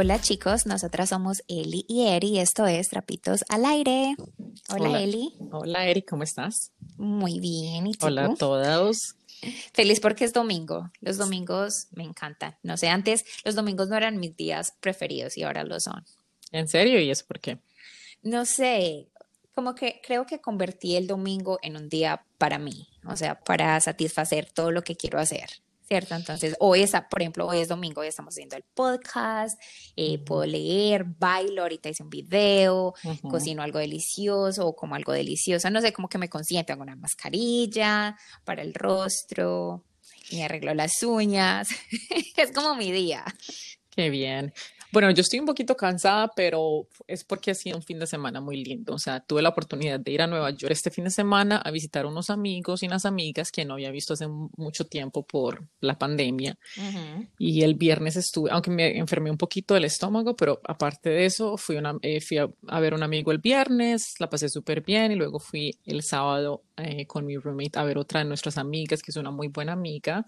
Hola chicos, nosotras somos Eli y Eri y esto es Trapitos al Aire. Hola, Eli. Hola Eri, ¿cómo estás? Muy bien, ¿y tú? Hola a todos. Feliz porque es domingo. Los domingos me encantan. No sé, antes los domingos no eran mis días preferidos y ahora lo son. ¿En serio? ¿Y eso por qué? No sé, como que creo que convertí el domingo en un día para mí, o sea, para satisfacer todo lo que quiero hacer. ¿Cierto? Entonces, hoy es, por ejemplo, hoy es domingo, hoy estamos haciendo el podcast, eh, puedo leer, bailo, ahorita hice un video, cocino algo delicioso o como algo delicioso, no sé, como que me consiento, hago una mascarilla para el rostro, me arreglo las uñas, es como mi día. Qué bien. Bueno, yo estoy un poquito cansada, pero es porque ha sido un fin de semana muy lindo. O sea, tuve la oportunidad de ir a Nueva York este fin de semana a visitar unos amigos y unas amigas que no había visto hace mucho tiempo por la pandemia. Y el viernes estuve, aunque me enfermé un poquito del estómago, pero aparte de eso, fui, una, eh, fui a, ver un amigo el viernes, la pasé súper bien y luego fui el sábado eh, con mi roommate a ver otra de nuestras amigas, que es una muy buena amiga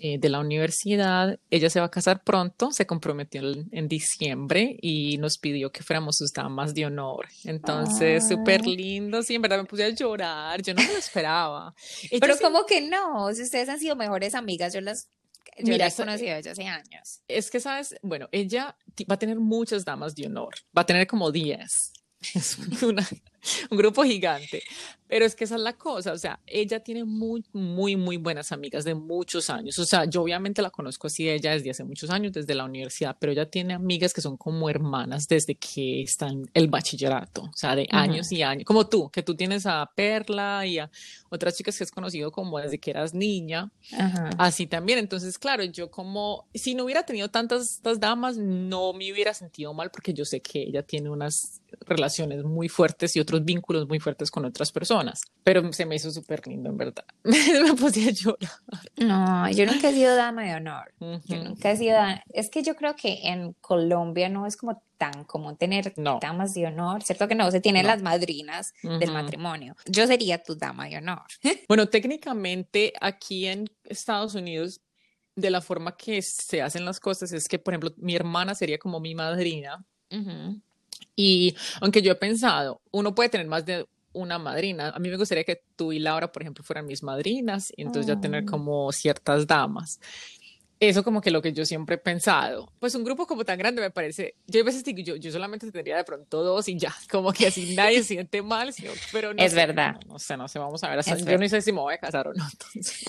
eh, de la universidad. Ella se va a casar pronto, se comprometió en, en diciembre y nos pidió que fuéramos sus damas de honor. Entonces, súper lindo, sí, en verdad me puse a llorar, yo no me lo esperaba. Pero como que no, si ustedes han sido mejores amigas, yo las yo Mira, la he conocido desde hace años. Es que, ¿sabes? Bueno, ella va a tener muchas damas de honor. Va a tener como 10. Es una, un grupo gigante. Pero es que esa es la cosa, o sea, ella tiene muy, muy, muy buenas amigas de muchos años. O sea, yo obviamente la conozco así de ella desde hace muchos años, desde la universidad, pero ella tiene amigas que son como hermanas desde que están el bachillerato, o sea, de años y años. Como tú, que tú tienes a Perla y a otras chicas que has conocido como desde que eras niña. Así también. Entonces, claro, yo como, si no hubiera tenido tantas estas damas, no me hubiera sentido mal porque yo sé que ella tiene unas relaciones muy fuertes y otros vínculos muy fuertes con otras personas. Pero se me hizo súper lindo, en verdad. me puse a llorar. No, yo nunca he sido dama de honor. Yo nunca he sido Es que yo creo que en Colombia no es como tan común tener damas de honor, ¿cierto que no? Se tienen las madrinas del matrimonio. Yo sería tu dama de honor. bueno, técnicamente aquí en Estados Unidos de la forma que se hacen las cosas es que, por ejemplo, mi hermana sería como mi madrina. Y aunque yo he pensado, uno puede tener más de una madrina. A mí me gustaría que tú y Laura, por ejemplo, fueran mis madrinas y entonces ya tener como ciertas damas. Eso como que lo que yo siempre he pensado. Pues un grupo como tan grande me parece, yo a veces digo, yo, yo solamente tendría de pronto dos y ya, como que así nadie siente mal, pero no Es verdad. No, sé, no sé, vamos a ver. yo no sé si me voy a casar o no, entonces.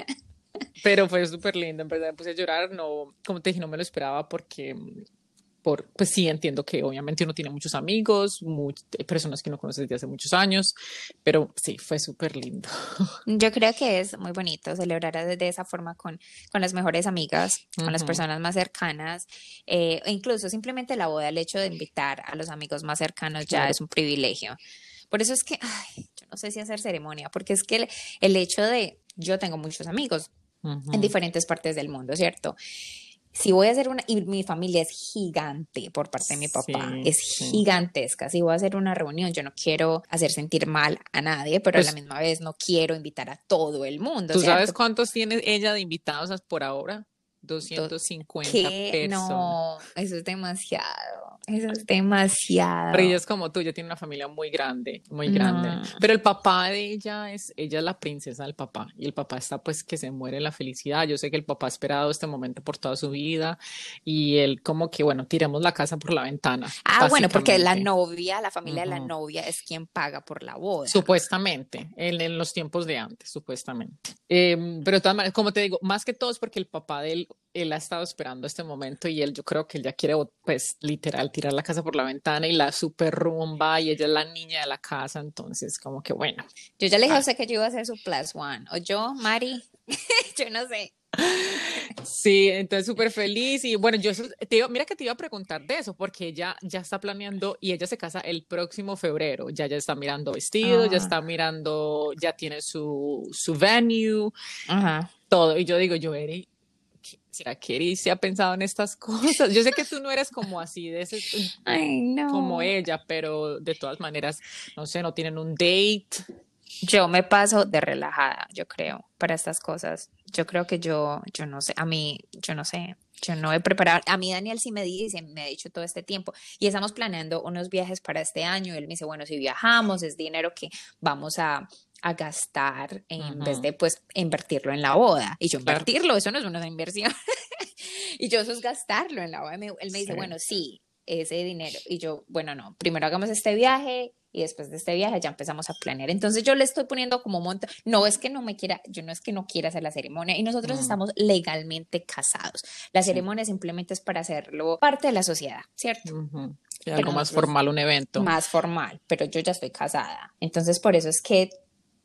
pero fue súper lindo, en verdad me puse a llorar, no, como te dije, no me lo esperaba porque pues sí entiendo que obviamente uno tiene muchos amigos, personas que uno conoce desde hace muchos años, pero sí, fue súper lindo. Yo creo que es muy bonito celebrar de esa forma con, con las mejores amigas, con las personas más cercanas, eh, e incluso simplemente la boda, el hecho de invitar a los amigos más cercanos ya es un privilegio. Por eso es que, ay, yo no sé si hacer ceremonia, porque es que el, hecho de, yo tengo muchos amigos en diferentes partes del mundo, ¿cierto? Si voy a hacer una, y mi familia es gigante por parte de mi papá, es gigantesca, si voy a hacer una reunión, yo no quiero hacer sentir mal a nadie, pero a la pues misma vez no quiero invitar a todo el mundo. ¿Tú sabes cuántos tiene ella de invitados por ahora? 250 ¿Qué? No, eso es demasiado. Eso es demasiado. Pero ella es como tú, ella tiene una familia muy grande, muy grande. Pero el papá de ella es, ella es la princesa del papá. Y el papá está pues que se muere la felicidad. Yo sé que el papá ha esperado este momento por toda su vida. Y él como que, bueno, tiremos la casa por la ventana. Ah, bueno, porque la novia, la familia de la novia es quien paga por la boda. Supuestamente, en, en los tiempos de antes, supuestamente. Em, pero de todas maneras, como te digo, más que todo es porque el papá de él él ha estado esperando este momento y él, yo creo que él ya quiere, pues, literal, tirar la casa por la ventana y la super rumba y ella es la niña de la casa, entonces, como que bueno. Yo ya le dije a ah. usted que yo iba a hacer su plus one, o yo, Mari, yo no sé. Sí, entonces súper feliz y bueno, yo te iba, mira que te iba a preguntar de eso porque ella ya está planeando y ella se casa el próximo febrero, ya ya está mirando vestido, ya ah. está mirando, ya tiene su, su venue, todo y yo digo, yo, Eri, ¿será que se ha pensado en estas cosas? Yo sé que tú no eres como así, de ese, como ella, pero de todas maneras, no sé, no tienen un date, Yo me paso de relajada, yo creo, para estas cosas. Yo creo que yo, yo no sé, a mí, yo no sé, yo no he preparado. A mí Daniel sí me dice, me ha dicho todo este tiempo, y estamos planeando unos viajes para este año. Él me dice, bueno, si viajamos, es dinero que vamos a, a gastar en vez de pues invertirlo en la boda. Y yo invertirlo, eso no es una inversión. y yo eso es gastarlo en la boda. Él me dice, bueno, sí, ese dinero. Y yo, bueno, no, primero hagamos este viaje y después de este viaje ya empezamos a planear. Entonces yo le estoy poniendo como monta, no es que no me quiera, yo no es que no quiera hacer la ceremonia y nosotros estamos legalmente casados. La ceremonia simplemente es para hacerlo parte de la sociedad, ¿cierto? Algo más formal, un evento. Más formal, pero yo ya estoy casada. Entonces por eso es que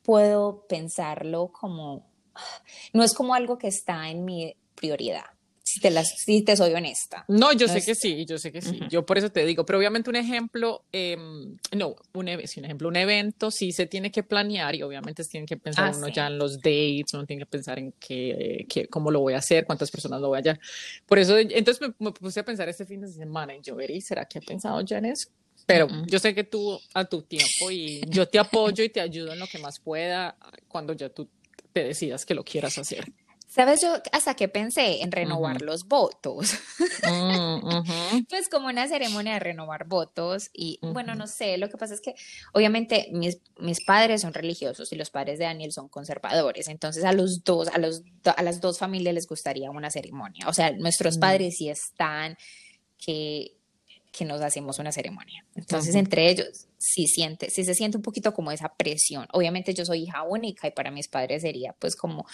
puedo pensarlo como, no es como algo que está en mi prioridad si te, las, si te soy honesta. No, yo sé que sí, yo sé que sí. Yo por eso te digo, pero obviamente un ejemplo, em, no, un, un ejemplo, un evento sí se tiene que planear y obviamente se tiene que pensar ah, uno ya en los dates, uno tiene que pensar en qué, qué, cómo lo voy a hacer, cuántas personas lo voy a hallar. Por eso, entonces me, puse a pensar este fin de semana y yo ¿será que ha pensado ya en eso? Pero yo sé que tú a tu tiempo y yo te apoyo y te ayudo en lo que más pueda cuando ya tú te decidas que lo quieras hacer. ¿Sabes yo hasta que pensé en renovar los votos? Mm, pues como una ceremonia de renovar votos y bueno, no sé, lo que pasa es que obviamente mis, mis, padres son religiosos y los padres de Daniel son conservadores, entonces a los dos, a, los, a las dos familias les gustaría una ceremonia, o sea, nuestros padres sí están que que nos hacemos una ceremonia. Entonces, entre ellos, sí, siente, sí se siente un poquito como esa presión. Obviamente yo soy hija única y para mis padres sería pues como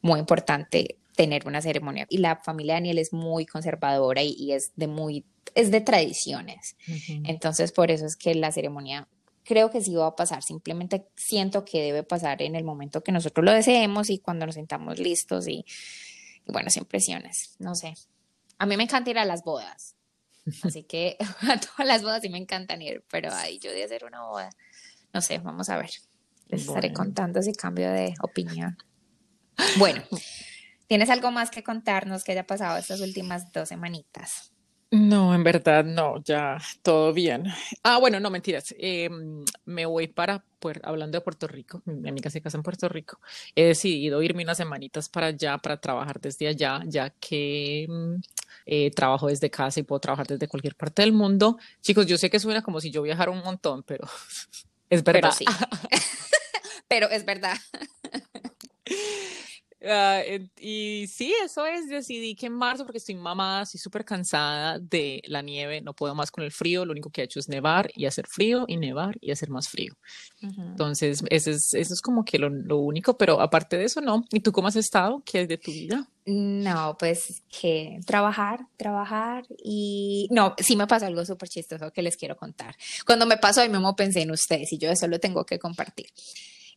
muy importante tener una ceremonia. Y la familia de Daniel es muy conservadora y, es de muy, es de tradiciones. Entonces, por eso es que la ceremonia creo que sí va a pasar. Simplemente siento que debe pasar en el momento que nosotros lo deseemos y cuando nos sintamos listos y, y bueno, sin presiones. No sé. A mí me encanta ir a las bodas Así que a todas las bodas sí me encantan ir, pero ahí yo de hacer una boda, no sé, vamos a ver. Les estaré contando si cambio de opinión. Bueno, ¿tienes algo más que contarnos que haya pasado estas últimas dos semanitas? No, en verdad no, ya todo bien. Ah, bueno, no, mentiras. Em, me voy para, hablando de Puerto Rico, mi amiga se casa en Puerto Rico, he decidido irme unas semanitas para allá, para trabajar desde allá, ya que mm, eh, trabajo desde casa y puedo trabajar desde cualquier parte del mundo. Chicos, yo sé que suena como si yo viajara un montón, pero es verdad. Pero sí. pero es verdad. Ah, y sí, eso es, decidí que en marzo, porque estoy mamada, estoy súper cansada de la nieve, no puedo más con el frío, lo único que he hecho es nevar y hacer frío y nevar y hacer más frío. Entonces, eso es, eso es como que lo, lo, único, pero aparte de eso, no. ¿Y tú cómo has estado? ¿Qué es de tu vida? No, pues que trabajar, trabajar y no, sí me pasó algo súper chistoso que les quiero contar. Cuando me pasó, ahí mismo pensé en ustedes y yo eso lo tengo que compartir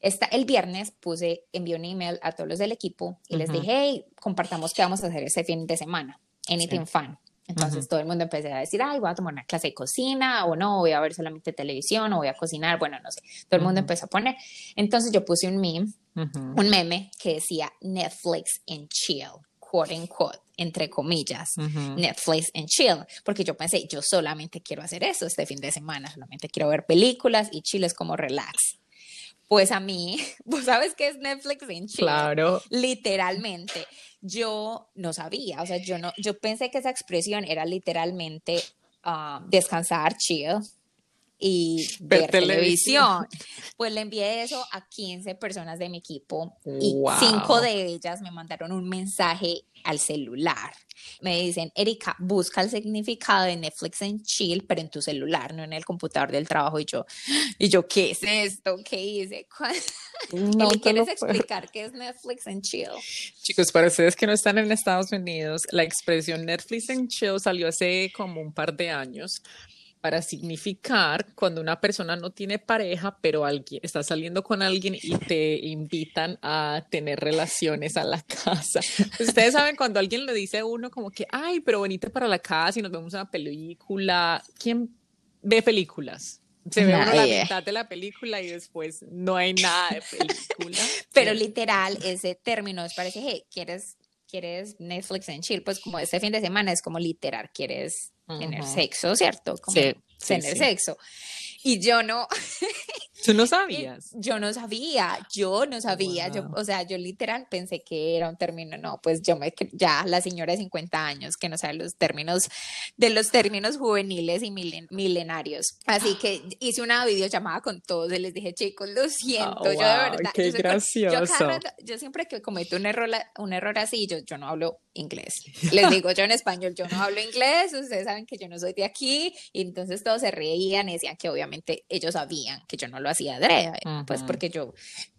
el viernes puse, envié un email a todos los del equipo y les dije, hey, compartamos qué vamos a hacer este fin de semana. Anything fun. Entonces todo el mundo empezó a decir, ay, voy a tomar una clase de cocina o no, voy a ver solamente televisión o voy a cocinar, bueno, no sé. Todo el mundo empezó a poner. Entonces yo puse un meme, un meme que decía Netflix and chill, quote unquote, entre comillas, Netflix and chill, porque yo pensé, yo solamente quiero hacer eso este fin de semana, solamente quiero ver películas y chill es como relax. Pues a mí, vos sabes qué es Netflix en Chile. Claro. Literalmente. Yo no sabía, o sea, yo no, yo pensé que esa expresión era literalmente ah, descansar, chill, y ver, televisión. Pues le envié eso a 15 personas de mi equipo y cinco de ellas me mandaron un mensaje al celular. Me dicen, Erika, busca el significado de Netflix en chill, pero en tu celular, no en el computador del trabajo. Y yo, y yo ¿qué es esto? ¿Qué hice? No ¿Quieres explicar qué es Netflix en chill? Chicos, para ustedes que no están en Estados Unidos, la expresión Netflix en chill salió hace como un par de años para significar cuando una persona no tiene pareja, pero alguien está saliendo con alguien y te invitan a tener relaciones a la casa. Ustedes saben cuando alguien le dice a uno como que, ay, pero venite para la casa y nos vemos una película. ¿Quién ve películas? Se ve uno la mitad de la película y después no hay nada de película. pero literal, ese término es para que, hey, ¿quieres, quieres Netflix en chill? Pues como este fin de semana es como literal, ¿quieres tener sexo, ¿cierto? Como tener sexo. Y yo no, ¿Tú no sabías? Yo no sabía, yo no sabía, yo, o sea, yo literal pensé que era un término, no, pues yo me, ya la señora de 50 años que no sabe los términos, de los términos juveniles y milenarios. Así que hice una videollamada con todos y les dije, chicos, lo siento, yo de verdad. Qué yo gracioso. yo, siempre que cometo un error, un error así, yo, yo no hablo inglés. Les digo yo en español, yo no hablo inglés, ustedes saben que yo no soy de aquí, y entonces todos se reían y decían que obviamente ellos sabían que yo no lo hacía adrede, pues porque yo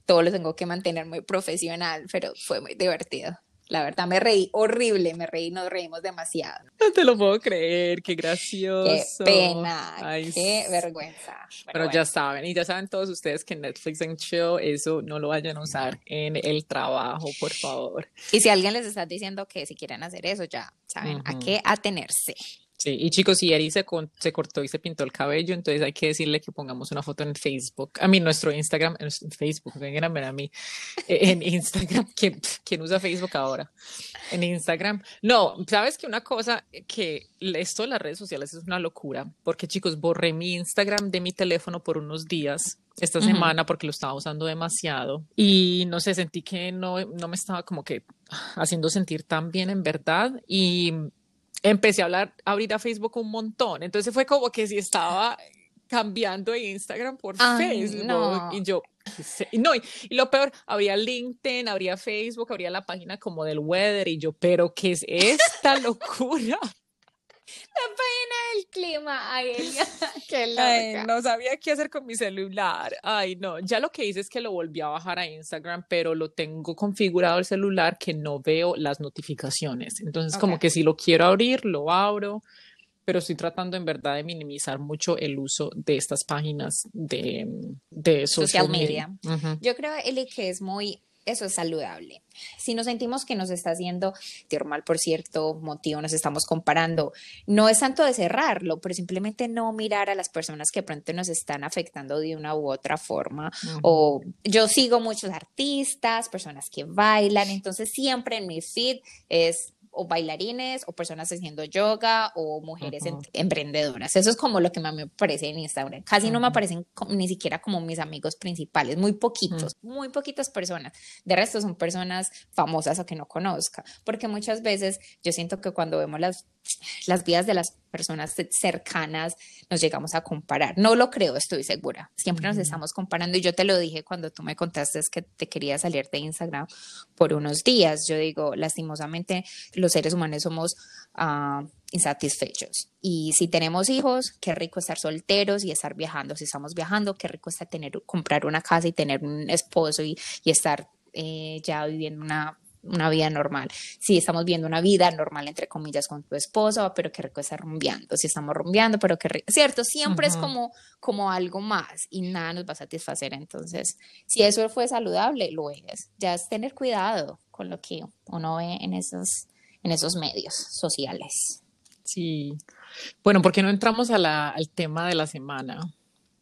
todo lo tengo que mantener muy profesional, pero fue muy divertido. La verdad me reí horrible, me reí, nos reímos demasiado. No te lo puedo creer, qué gracioso. Qué pena, qué vergüenza. Pero, ya saben, y ya saben todos ustedes que Netflix and Chill, eso no lo vayan a usar en el trabajo, por favor. Y si alguien les está diciendo que si quieren hacer eso, ya saben a qué atenerse. Sí, y chicos, si Eri se, se, cortó y se pintó el cabello, entonces hay que decirle que pongamos una foto en Facebook, a mí nuestro Instagram, en Facebook, vengan a ver a mí, eh, en Instagram, ¿quién, ¿quién, usa Facebook ahora? En Instagram. No, sabes que una cosa que esto de las redes sociales es una locura, porque chicos, borré mi Instagram de mi teléfono por unos días esta semana porque lo estaba usando demasiado y no sé, sentí que no, no me estaba como que haciendo sentir tan bien en verdad y empecé a hablar, a Facebook un montón. Entonces fue como que si estaba cambiando Instagram por Facebook. Y yo, no, y, lo peor, habría LinkedIn, habría Facebook, habría la página como del weather. Y yo, pero ¿qué es esta locura? La página del clima, ay, qué Ay, no sabía qué hacer con mi celular. Ay, no, ya lo que hice es que lo volví a bajar a Instagram, pero lo tengo configurado el celular que no veo las notificaciones. Entonces, como que si lo quiero abrir, lo abro, pero estoy tratando en verdad de minimizar mucho el uso de estas páginas de, de social, media. Yo creo, Eli, que es muy eso es saludable. Si nos sentimos que nos está haciendo normal por cierto motivo, nos estamos comparando, no es tanto de cerrarlo, pero simplemente no mirar a las personas que pronto nos están afectando de una u otra forma. O yo sigo muchos artistas, personas que bailan, entonces siempre en mi feed es o bailarines o personas haciendo yoga o mujeres emprendedoras. Eso es como lo que más me aparece en Instagram. Casi no me aparecen ni siquiera como mis amigos principales, muy poquitos, muy poquitas personas. De resto son personas famosas o que no conozca, porque muchas veces yo siento que cuando vemos las las vidas de las personas cercanas nos llegamos a comparar. No lo creo, estoy segura. Siempre nos estamos comparando y yo te lo dije cuando tú me contaste que te quería salir de Instagram por unos días. Yo digo, lastimosamente los seres humanos somos uh, insatisfechos. Y si tenemos hijos, qué rico estar solteros y estar viajando. Si estamos viajando, qué rico está tener, comprar una casa y tener un esposo y, y estar eh, ya viviendo una una vida normal. Si estamos viendo una vida normal, entre comillas, con tu esposo, pero que rico está rumbeando. Si estamos rumbeando, pero que cierto, siempre es como, como algo más y nada nos va a satisfacer. Entonces, si eso fue saludable, lo es. Ya es tener cuidado con lo que uno ve en esos, en esos medios sociales. Sí. Bueno, ¿por qué no entramos a la, al tema de la semana?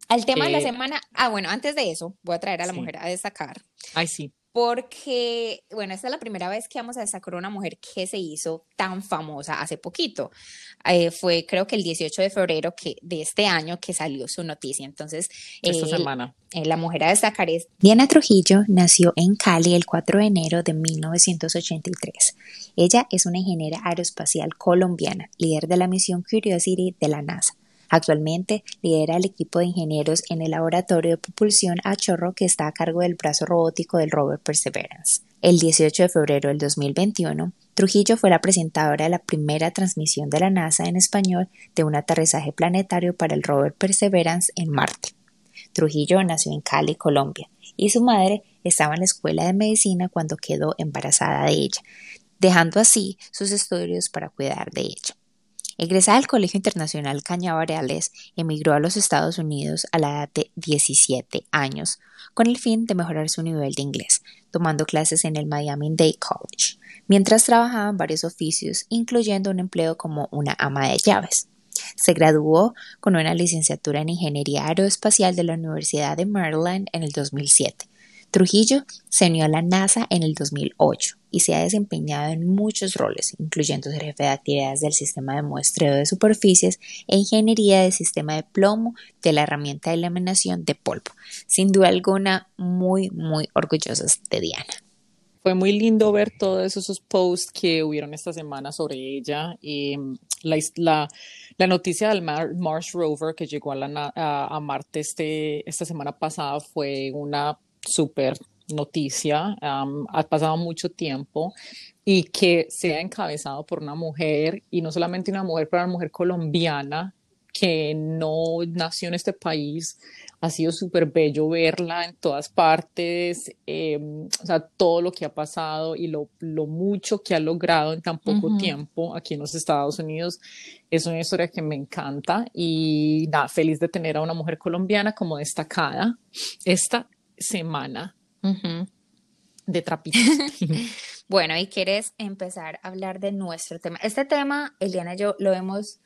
Al tema de la semana, ah, bueno, antes de eso, voy a traer a la mujer a destacar. Ay, sí porque, bueno, esta es la primera vez que vamos a destacar una mujer que se hizo tan famosa hace poquito. Eh, fue creo que el 18 de febrero que, de este año que salió su noticia. Entonces, esta semana. Eh, la mujer a destacar es Diana Trujillo, nació en Cali el 4 de enero de 1983. Ella es una ingeniera aeroespacial colombiana, líder de la misión Curiosity de la NASA. Actualmente lidera el equipo de ingenieros en el laboratorio de propulsión a chorro que está a cargo del brazo robótico del rover Perseverance. El 18 de febrero del 2021, Trujillo fue la presentadora de la primera transmisión de la NASA en español de un aterrizaje planetario para el rover Perseverance en Marte. Trujillo nació en Cali, Colombia, y su madre estaba en la escuela de medicina cuando quedó embarazada de ella, dejando así sus estudios para cuidar de ella. Egresada del Colegio Internacional Cañabarales, emigró a los Estados Unidos a la edad de 17 años, con el fin de mejorar su nivel de inglés, tomando clases en el Miami Dade College, mientras trabajaba en varios oficios, incluyendo un empleo como una ama de llaves. Se graduó con una licenciatura en Ingeniería Aeroespacial de la Universidad de Maryland en el 2007. Trujillo se unió a la NASA en el 2008 y se ha desempeñado en muchos roles, incluyendo ser jefe de actividades del sistema de muestreo de superficies e ingeniería del sistema de plomo de la herramienta de laminación de polvo. Sin duda alguna, muy, muy orgullosos de Diana. Fue muy lindo ver todos esos posts que hubieron esta semana sobre ella. Y mm, la, noticia del Mars Rover que llegó a, a, Marte este, esta semana pasada fue una súper noticia. ha pasado mucho tiempo y que sea encabezado por una mujer y no solamente una mujer, pero una mujer colombiana que no nació en este país, ha sido súper bello verla en todas partes, em, o sea, todo lo que ha pasado y lo, lo, mucho que ha logrado en tan poco tiempo aquí en los Estados Unidos. Es una historia que me encanta y nada, feliz de tener a una mujer colombiana como destacada esta semana de trapitos. bueno, y quieres empezar a hablar de nuestro tema. Este tema, Eliana y yo lo hemos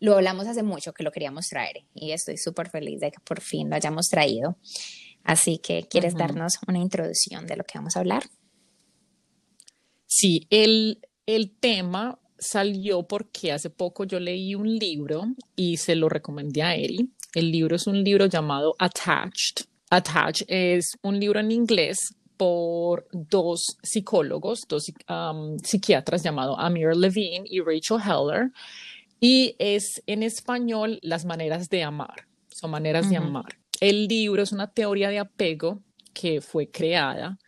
lo hablamos hace mucho que lo queríamos traer y estoy súper feliz de que por fin lo hayamos traído. Así que, ¿quieres darnos una introducción de lo que vamos a hablar? Sí, el, el tema salió porque hace poco yo leí un libro y se lo recomendé a Eri. El libro es un libro llamado Attached. Attached es un libro en inglés por dos psicólogos, dos um, psiquiatras llamados Amir Levine y Rachel Heller y es en español las maneras de amar, son maneras de amar. El libro es una teoría de apego que fue creada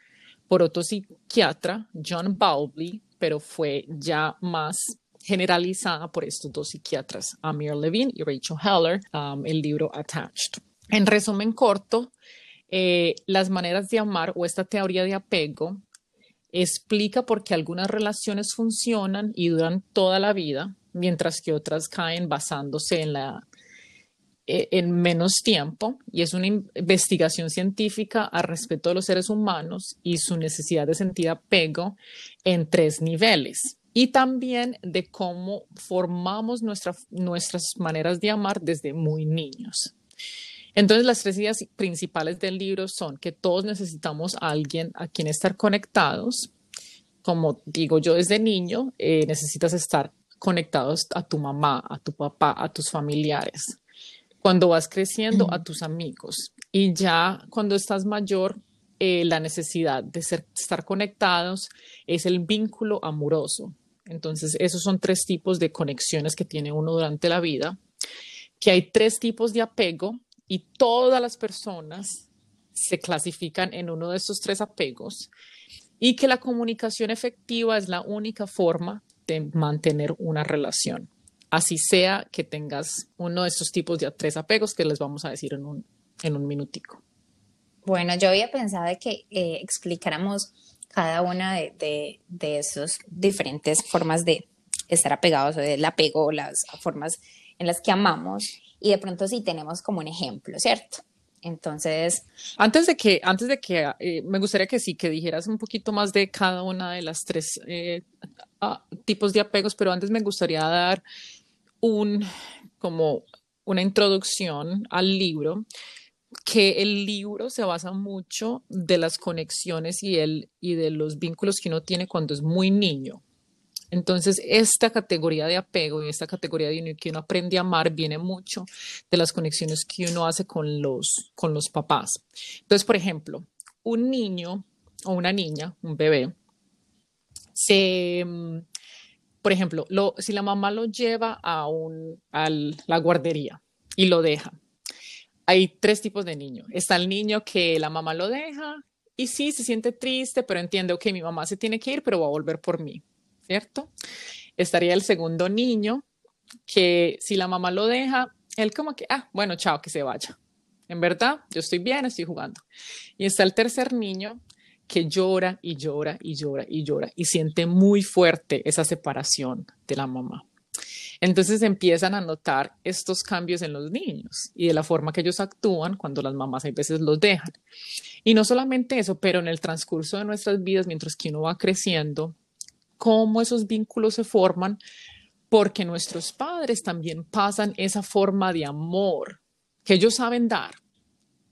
por otro psiquiatra, John Bowlby, pero fue ya más generalizada por estos dos psiquiatras, Amir Levine y Rachel Heller, um, el libro Attached. En resumen corto, eh, las maneras de amar o esta teoría de apego explica por qué algunas relaciones funcionan y duran toda la vida mientras que otras caen basándose en la e, en menos tiempo y es una investigación científica al respecto de los seres humanos y su necesidad de sentir apego en tres niveles y también de cómo formamos nuestras maneras de amar desde muy niños. Entonces, las tres ideas principales del libro son que todos necesitamos a alguien a quien estar conectados. Como digo yo desde niño, eh, necesitas estar conectados a tu mamá, a tu papá, a tus familiares. Cuando vas creciendo, a tus amigos. Y ya cuando estás mayor, eh, la necesidad de ser, estar conectados es el vínculo amoroso. Entonces, esos son tres tipos de conexiones que tiene uno durante la vida, que hay tres tipos de apego y todas las personas se clasifican en uno de estos tres apegos y que la comunicación efectiva es la única forma de mantener una relación. Así sea que tengas uno de estos tipos de tres apegos que les vamos a decir en un, en un minutico. Bueno, yo había pensado de que eh, explicáramos cada una de, de, de esas diferentes formas de estar apegados o del apego, las formas en las que amamos y de pronto sí tenemos como un ejemplo, ¿cierto? Entonces, antes de que, antes de que, eh, me gustaría que sí, que dijeras un poquito más de cada una de las tres eh, tipos de apegos, pero antes me gustaría dar un, como una introducción al libro, que el libro se basa mucho de las conexiones y, el, y de los vínculos que uno tiene cuando es muy niño. Entonces, esta categoría de apego y esta categoría de que uno aprende a amar viene mucho de las conexiones que uno hace con los, con los papás. Entonces, por ejemplo, un niño o una niña, un bebé, se, mm, por ejemplo, lo, si la mamá lo lleva a, un, a la guardería y lo deja, hay tres tipos de niño. Está el niño que la mamá lo deja y sí, se siente triste, pero entiende, que mi mamá se tiene que ir, pero va a volver por mí. ¿Cierto? Estaría el segundo niño, que si la mamá lo deja, él como que, ah, bueno, chao, que se vaya. En verdad, yo estoy bien, estoy jugando. Y está el tercer niño que llora y llora y llora y llora y siente muy fuerte esa separación de la mamá. Entonces empiezan a notar estos cambios en los niños y de la forma que ellos actúan cuando las mamás a veces los dejan. Y no solamente eso, pero en el transcurso de nuestras vidas, mientras que uno va creciendo, cómo esos vínculos se forman, porque nuestros padres también pasan esa forma de amor que ellos saben dar.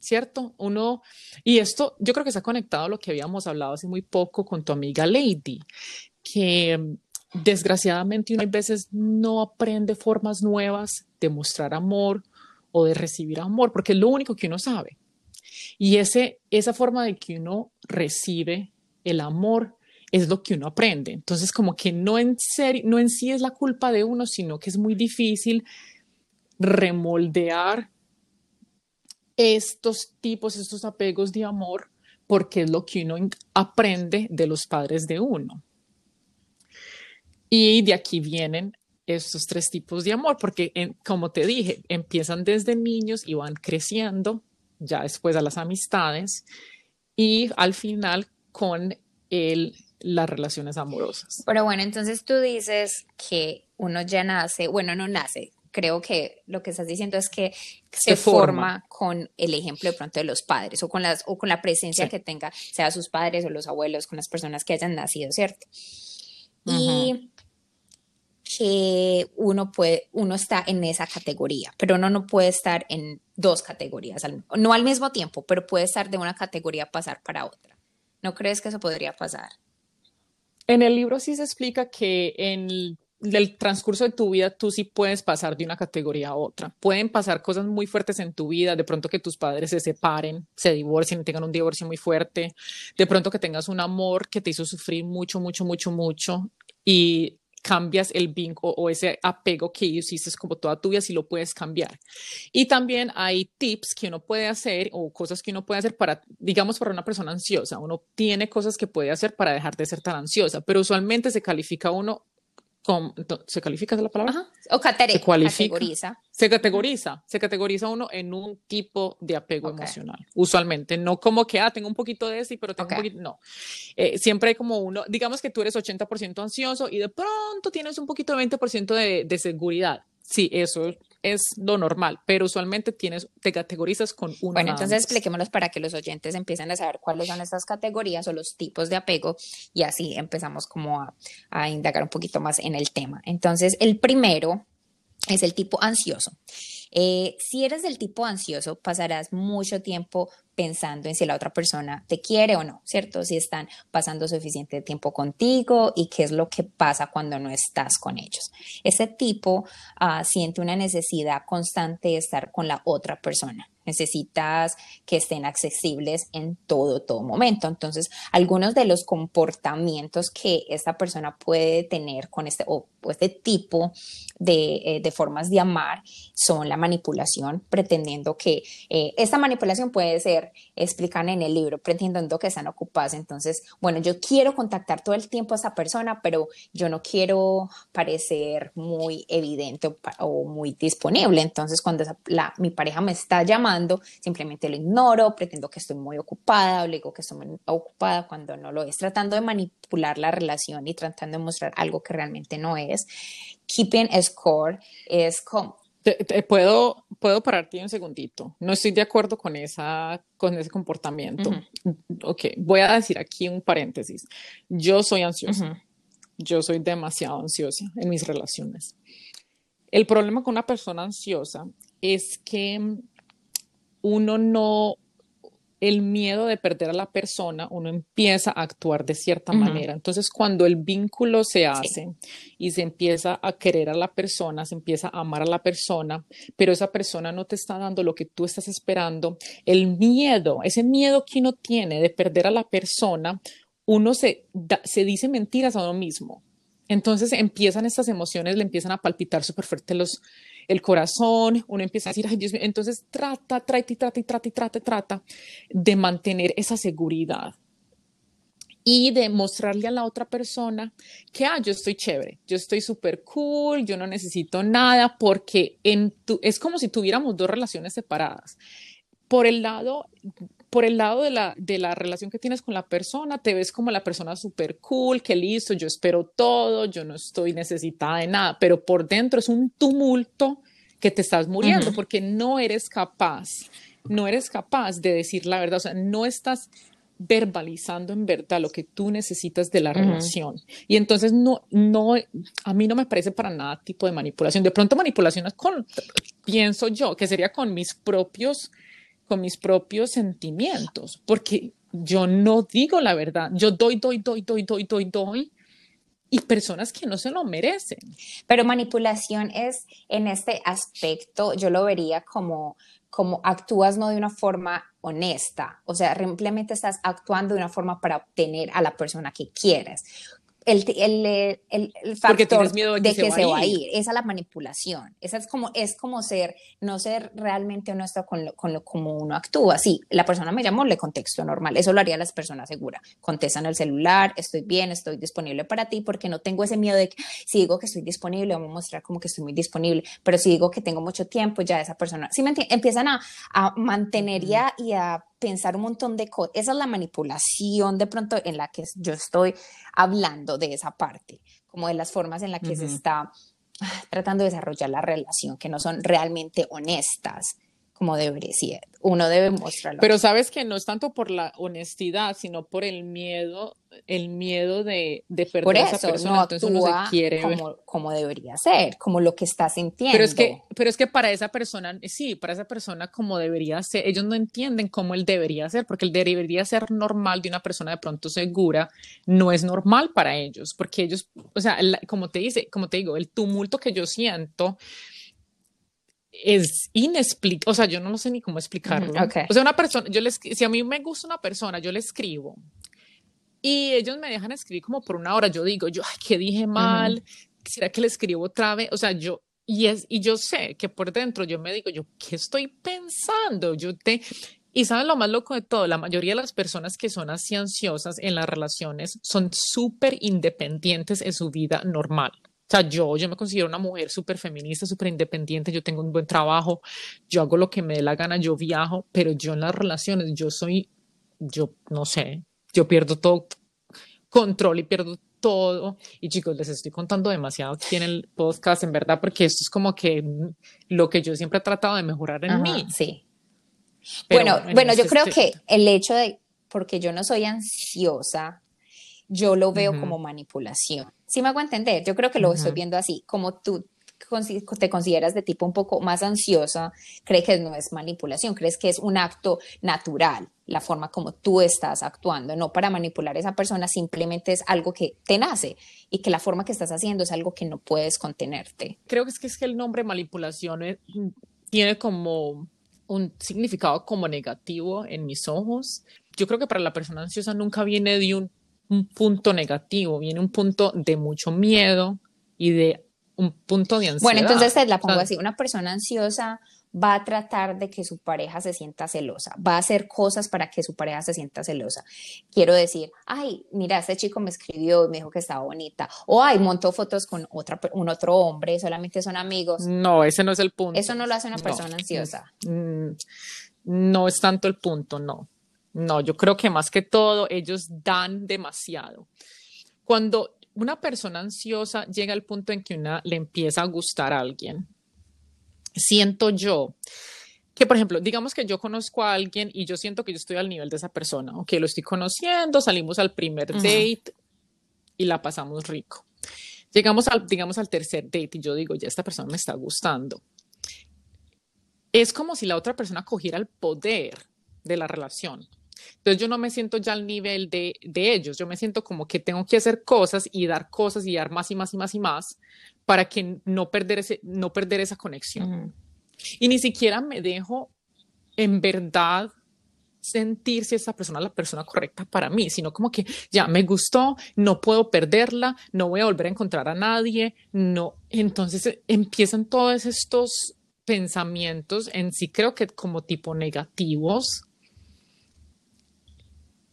¿cierto? Uno, y esto yo creo que está conectado a lo que habíamos hablado hace muy poco con tu amiga Lady, que mm, desgraciadamente uno a veces no aprende formas nuevas de mostrar amor o de recibir amor, porque es lo único que uno sabe. Y ese, esa forma de que uno recibe el amor es lo que uno aprende. Entonces, como que no en, no en sí es la culpa de uno, sino que es muy difícil remoldear estos tipos, estos apegos de amor, porque es lo que uno aprende de los padres de uno. Y de aquí vienen estos tres tipos de amor, porque como te dije, empiezan desde niños y van creciendo, ya después a las amistades y al final con el, las relaciones amorosas. Pero bueno, entonces tú dices que uno ya nace, bueno, no nace, creo que lo que estás diciendo es que se, forma. con el ejemplo de pronto de los padres o con, las, o con la presencia que tenga, sea sus padres o los abuelos, con las personas que hayan nacido, ¿cierto? Y que uno puede, uno está en esa categoría, pero uno no puede estar en dos categorías, no al mismo tiempo, pero puede estar de una categoría pasar para otra. ¿No crees que eso podría pasar? En el libro sí se explica que en del transcurso de tu vida tú sí puedes pasar de una categoría a otra. Pueden pasar cosas muy fuertes en tu vida, de pronto que tus padres se separen, se divorcien, tengan un divorcio muy fuerte, de pronto que tengas un amor que te hizo sufrir mucho, mucho, mucho, mucho y cambias el vínculo o ese apego que hiciste como toda tu vida, si lo puedes cambiar. Y también hay tips que uno puede hacer o cosas que uno puede hacer para, digamos, para una persona ansiosa. Uno tiene cosas que puede hacer para dejar de ser tan ansiosa, pero usualmente se califica uno ¿Se califica la palabra? O categoriza. Se categoriza. Se categoriza uno en un tipo de apego emocional. Usualmente. No como que, ah, tengo un poquito de ese, pero tengo un poquito. No. Eh, siempre hay como uno, digamos que tú eres 80% ansioso y de pronto tienes un poquito de 20% de, de seguridad. Sí, eso es lo normal, pero usualmente tienes, te categorizas con uno. Bueno, entonces expliquémoslos para que los oyentes empiecen a saber cuáles son estas categorías o los tipos de apego y así empezamos como a, a indagar un poquito más en el tema. Entonces, el primero es el tipo ansioso. Eh, si eres del tipo ansioso, pasarás mucho tiempo pensando en si la otra persona te quiere o no, ¿cierto? Si están pasando suficiente tiempo contigo y qué es lo que pasa cuando no estás con ellos. Ese tipo ah, siente una necesidad constante de estar con la otra persona. Necesitas que estén accesibles en todo, todo momento. Entonces, algunos de los comportamientos que esta persona puede tener con este, o, este tipo de, eh, de, formas de amar son la manipulación, pretendiendo que eh, esta manipulación puede ser, explican en el libro, pretendiendo que están ocupadas. Entonces, bueno, yo quiero contactar todo el tiempo a esa persona, pero yo no quiero parecer muy evidente o, muy disponible. Entonces, cuando la, mi pareja me está llamando, simplemente lo ignoro, pretendo que estoy muy ocupada o le digo que estoy muy ocupada cuando no lo es, tratando de manipular la relación y tratando de mostrar algo que realmente no es. Keeping score es como... Te, puedo, puedo pararte un segundito. No estoy de acuerdo con, esa, con ese comportamiento. Ok, voy a decir aquí un paréntesis. Yo soy ansiosa. Yo soy demasiado ansiosa en mis relaciones. El problema con una persona ansiosa es que uno no, el miedo de perder a la persona, uno empieza a actuar de cierta manera. Entonces, cuando el vínculo se hace y se empieza a querer a la persona, se empieza a amar a la persona, pero esa persona no te está dando lo que tú estás esperando, el miedo, ese miedo que uno tiene de perder a la persona, uno se, se dice mentiras a uno mismo. Entonces empiezan estas emociones, le empiezan a palpitar súper fuerte los, el corazón, uno empieza a decir, entonces trata, trata y trata y trata y trata, de mantener esa seguridad y de mostrarle a la otra persona que, ah, yo estoy chévere, yo estoy súper cool, yo no necesito nada, porque es como si tuviéramos dos relaciones separadas. Por el lado por el lado de la, de la relación que tienes con la persona, te ves como la persona súper cool, que listo, yo espero todo, yo no estoy necesitada de nada, pero por dentro es un tumulto que te estás muriendo porque no eres capaz, no eres capaz de decir la verdad, o sea, no estás verbalizando en verdad lo que tú necesitas de la relación. Y entonces no, no, a mí no me parece para nada tipo de manipulación. De pronto manipulación es con, pienso yo, que sería con mis propios con mis propios sentimientos, porque yo no digo la verdad, yo doy, doy, doy, doy, doy, doy, doy, y personas que no se lo merecen. Pero manipulación es, en este aspecto, yo lo vería como, como actúas no de una forma honesta, o sea, simplemente estás actuando de una forma para obtener a la persona que quieres el, el, el, el factor miedo de que, se, va a ir. Esa es la manipulación. Esa es como, es como ser, no ser realmente honesto con lo, con lo como uno actúa. Sí, la persona me llamó, le contexto normal. Eso lo haría las personas seguras. Contestan el celular, estoy bien, estoy disponible para ti, porque no tengo ese miedo de que si digo que estoy disponible, vamos a mostrar como que estoy muy disponible. Pero si digo que tengo mucho tiempo, ya esa persona, ¿sí me Empiezan a, a mantener y y a pensar un montón de cosas. Esa es la manipulación de pronto en la que yo estoy hablando de esa parte, como de las formas en las que se está ah, tratando de desarrollar la relación, que no son realmente honestas como debería ser. Uno debe mostrarlo. Pero sabes que no es tanto por la honestidad, sino por el miedo, el miedo de, de perder por a eso, esa persona. no entonces uno se quiere como, como, debería ser, como lo que está sintiendo. Pero es que, pero es que para esa persona, sí, para esa persona como debería ser, ellos no entienden cómo él debería ser, porque el debería ser normal de una persona de pronto segura, no es normal para ellos, porque ellos, o sea, como te dice, como te digo, el tumulto que yo siento es inexplicable, o sea, yo no sé ni cómo explicarlo. O sea, una persona, yo les, si a mí me gusta una persona, yo le escribo y ellos me dejan escribir como por una hora, yo digo, yo, ay, ¿qué dije mal? ¿Será que le escribo otra vez? O sea, yo, y, es, y yo sé que por dentro yo me digo, yo, ¿qué estoy pensando? Yo te... Y saben lo más loco de todo, la mayoría de las personas que son así ansiosas en las relaciones son súper independientes en su vida normal. O sea, yo, yo me considero una mujer súper feminista, súper independiente, yo tengo un buen trabajo, yo hago lo que me dé la gana, yo viajo, pero yo en las relaciones, yo soy, yo no sé, yo pierdo todo control y pierdo todo. Y chicos, les estoy contando demasiado aquí en el podcast, en verdad, porque esto es como que lo que yo siempre he tratado de mejorar en mí. Sí. bueno, bueno, yo creo que el hecho de, porque yo no soy ansiosa, yo lo veo como manipulación. ¿Sí me hago entender? Yo creo que lo estoy viendo así, como tú te consideras de tipo un poco más ansiosa, crees que no es manipulación, crees que es un acto natural, la forma como tú estás actuando, no para manipular a esa persona, simplemente es algo que te nace y que la forma que estás haciendo es algo que no puedes contenerte. Creo que es que, es que el nombre manipulación eh, tiene como un significado como negativo en mis ojos. Yo creo que para la persona ansiosa nunca viene de un un punto negativo, viene un punto de mucho miedo y de un punto de ansiedad. Bueno, entonces te la pongo así, una persona ansiosa va a tratar de que su pareja se sienta celosa, va a hacer cosas para que su pareja se sienta celosa. Quiero decir, ay, mira, este chico me escribió, me dijo que estaba bonita, o ay, montó fotos con otra, un otro hombre, solamente son amigos. No, ese no es el punto. Eso no lo hace una persona ansiosa. Mm, no es tanto el punto, no. No, yo creo que más que todo ellos dan demasiado. Cuando una persona ansiosa llega al punto en que una le empieza a gustar a alguien, siento yo que, por ejemplo, digamos que yo conozco a alguien y yo siento que yo estoy al nivel de esa persona, o que lo estoy conociendo, salimos al primer date y la pasamos rico. Llegamos al, digamos, al tercer date y yo digo, ya esta persona me está gustando. Es como si la otra persona cogiera el poder de la relación. Entonces yo no me siento ya al nivel de, de, ellos, yo me siento como que tengo que hacer cosas y dar cosas y dar más y más y más y más para que no perder, ese, no perder esa conexión. Y ni siquiera me dejo en verdad sentir si esa persona es la persona correcta para mí, sino como que ya me gustó, no puedo perderla, no voy a volver a encontrar a nadie, no. Entonces empiezan todos estos pensamientos en sí creo que como tipo negativos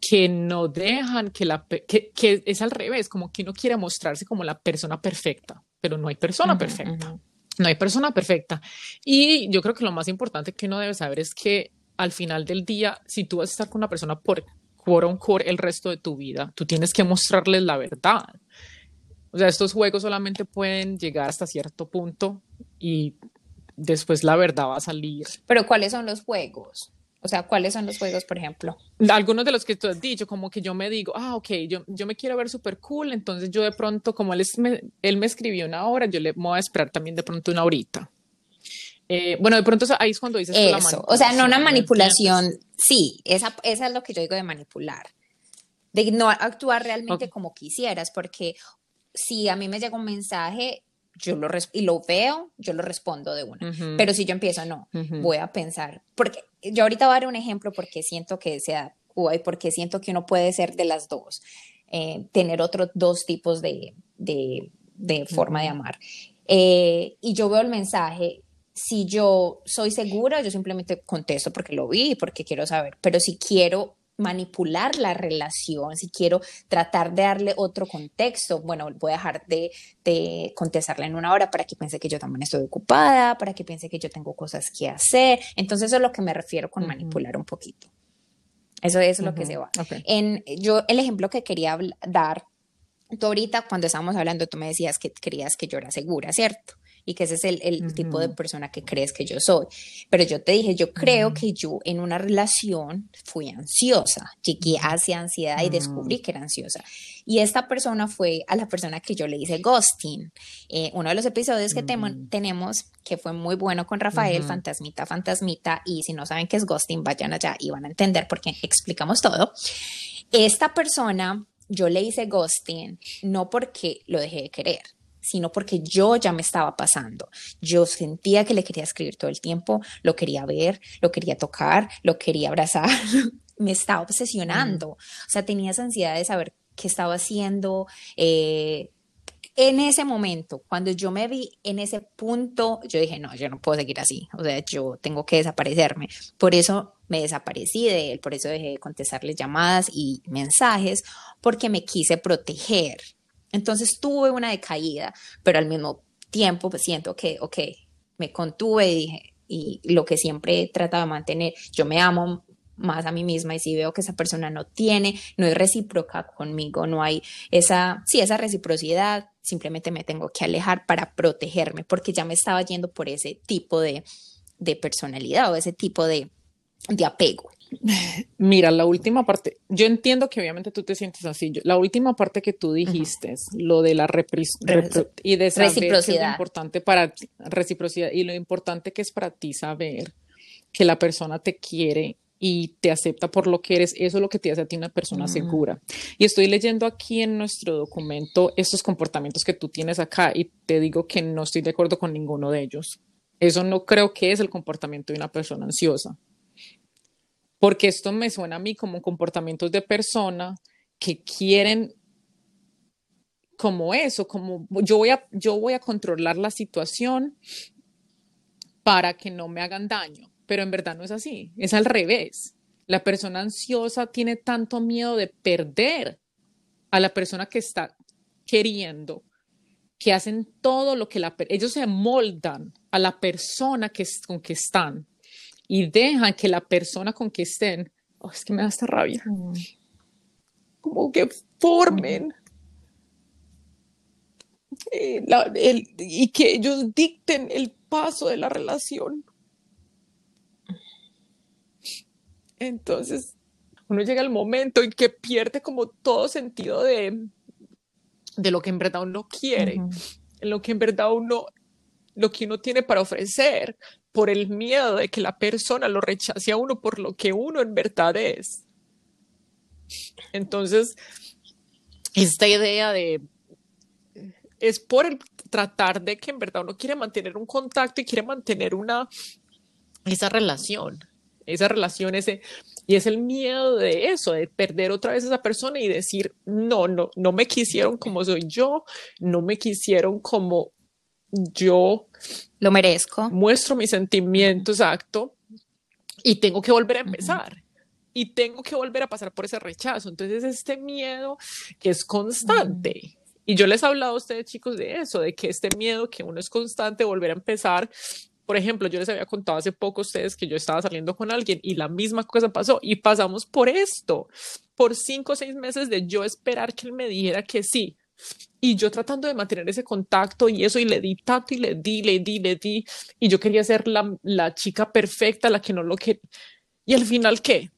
que no dejan que la que, que, es al revés, como que uno quiere mostrarse como la persona perfecta, pero no hay persona perfecta. No hay persona perfecta. Y yo creo que lo más importante que uno debe saber es que al final del día, si tú vas a estar con una persona por core on core el resto de tu vida, tú tienes que mostrarles la verdad. O sea, estos juegos solamente pueden llegar hasta cierto punto y después la verdad va a salir. Pero ¿cuáles son los juegos? O sea, ¿cuáles son los juegos, por ejemplo? Algunos de los que tú has dicho, como que yo me digo, ah, ok, yo, yo me quiero ver súper cool, entonces yo de pronto, como él, me, él me escribió una hora, yo le voy a esperar también de pronto una horita. Eh, bueno, de pronto ahí es cuando dices Eso, o sea, no una manipulación, sí, esa, esa es lo que yo digo de manipular, de no actuar realmente como quisieras, porque si a mí me llega un mensaje, yo lo y lo veo, yo lo respondo de una. Pero si yo empiezo, no, voy a pensar, porque yo ahorita voy a dar un ejemplo porque siento que sea y porque siento que uno puede ser de las dos, eh, tener otros dos tipos de, de, de forma de amar. Eh, y yo veo el mensaje, si yo soy segura, yo simplemente contesto porque lo vi, porque quiero saber, pero si quiero manipular la relación, si quiero tratar de darle otro contexto, bueno, voy a dejar de, de, contestarle en una hora para que piense que yo también estoy ocupada, para que piense que yo tengo cosas que hacer. Entonces, eso es lo que me refiero con manipular un poquito. Eso, es lo que se va. En, yo, el ejemplo que quería dar, tú ahorita cuando estábamos hablando, tú me decías que querías que yo era segura, ¿cierto? Y que ese es el, tipo de persona que crees que yo soy. Pero yo te dije, yo creo que yo en una relación fui ansiosa, llegué hacia ansiedad y descubrí que era ansiosa. Y esta persona fue a la persona que yo le hice ghosting. Eh, uno de los episodios que tenemos, que fue muy bueno con Rafael, Fantasmita, Fantasmita, y si no saben qué es ghosting, vayan allá y van a entender porque explicamos todo. Esta persona, yo le hice ghosting no porque lo dejé de querer, sino porque yo ya me estaba pasando. Yo sentía que le quería escribir todo el tiempo, lo quería ver, lo quería tocar, lo quería abrazar, me estaba obsesionando. O sea, tenía esa ansiedad de saber qué estaba haciendo. Eh, en ese momento, cuando yo me vi en ese punto, yo dije, no, yo no puedo seguir así, o sea, yo tengo que desaparecerme. Por eso me desaparecí de él, por eso dejé de contestarle llamadas y mensajes, porque me quise proteger. Entonces tuve una decaída, pero al mismo tiempo pues, siento que, ok, me contuve y dije, y lo que siempre he tratado de mantener, yo me amo más a mí misma y si veo que esa persona no tiene, no es recíproca conmigo, no hay esa, sí, esa reciprocidad, simplemente me tengo que alejar para protegerme porque ya me estaba yendo por ese tipo de, de personalidad o ese tipo de, de apego. Mira, la última parte, yo entiendo que obviamente tú te sientes así. la última parte que tú dijiste, lo de la y de reciprocidad. lo importante para reciprocidad y lo importante que es para ti saber que la persona te quiere y te acepta por lo que eres, eso es lo que te hace a ti una persona segura. Y estoy leyendo aquí en nuestro documento estos comportamientos que tú tienes acá y te digo que no estoy de acuerdo con ninguno de ellos. Eso no creo que es el comportamiento de una persona ansiosa porque esto me suena a mí como comportamientos de persona que quieren como eso, como yo voy a, yo voy a controlar la situación para que no me hagan daño, pero en verdad no es así, es al revés. La persona ansiosa tiene tanto miedo de perder a la persona que está queriendo, que hacen todo lo que la, ellos se moldan a la persona que, con que están y dejan que la persona con que estén, oh, es que me da esta rabia, mm. como que formen eh, y que ellos dicten el paso de la relación. Entonces, uno llega al momento en que pierde como todo sentido de, de lo que en verdad uno quiere, en lo que en verdad uno, lo que uno tiene para ofrecer, por el miedo de que la persona lo rechace a uno por lo que uno en verdad es. Entonces, esta idea de es por el tratar de que en verdad uno quiere mantener un contacto y quiere mantener una esa relación, esa relación ese y es el miedo de eso, de perder otra vez a esa persona y decir, no, no, no me quisieron como soy yo, no me quisieron como yo lo merezco. Muestro mis sentimientos, exacto, y tengo que volver a empezar. Y tengo que volver a pasar por ese rechazo. Entonces, este miedo que es constante. Y yo les he hablado a ustedes, chicos, de eso, de que este miedo que uno es constante, volver a empezar. Por ejemplo, yo les había contado hace poco a ustedes que yo estaba saliendo con alguien y la misma cosa pasó y pasamos por esto, por cinco o seis meses de yo esperar que él me dijera que sí, y yo tratando de mantener ese contacto y eso, y le di tanto y le di, le di, le di, y yo quería ser la, la chica perfecta, la que no lo que... Y al final, ¿qué?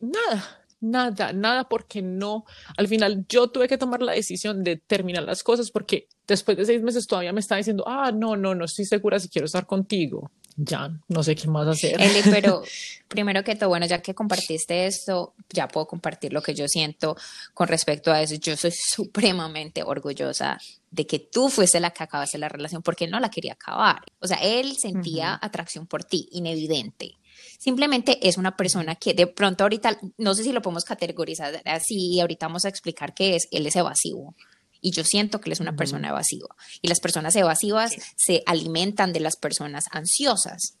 Nada, nada, nada porque no, al final yo tuve que tomar la decisión de terminar las cosas porque después de seis meses todavía me está diciendo, ah, no, no, no estoy segura si quiero estar contigo. Ya, no sé qué más hacer. Eli, pero primero que todo, bueno, ya que compartiste esto, ya puedo compartir lo que yo siento con respecto a eso. Yo soy supremamente orgullosa de que tú fuiste la que acabaste la relación porque él no la quería acabar. O sea, él sentía atracción por ti, inevidente. Simplemente es una persona que de pronto ahorita, no sé si lo podemos categorizar así, y ahorita vamos a explicar qué es, él es evasivo. Y yo siento que él es una persona evasiva. Y las personas evasivas se alimentan de las personas ansiosas.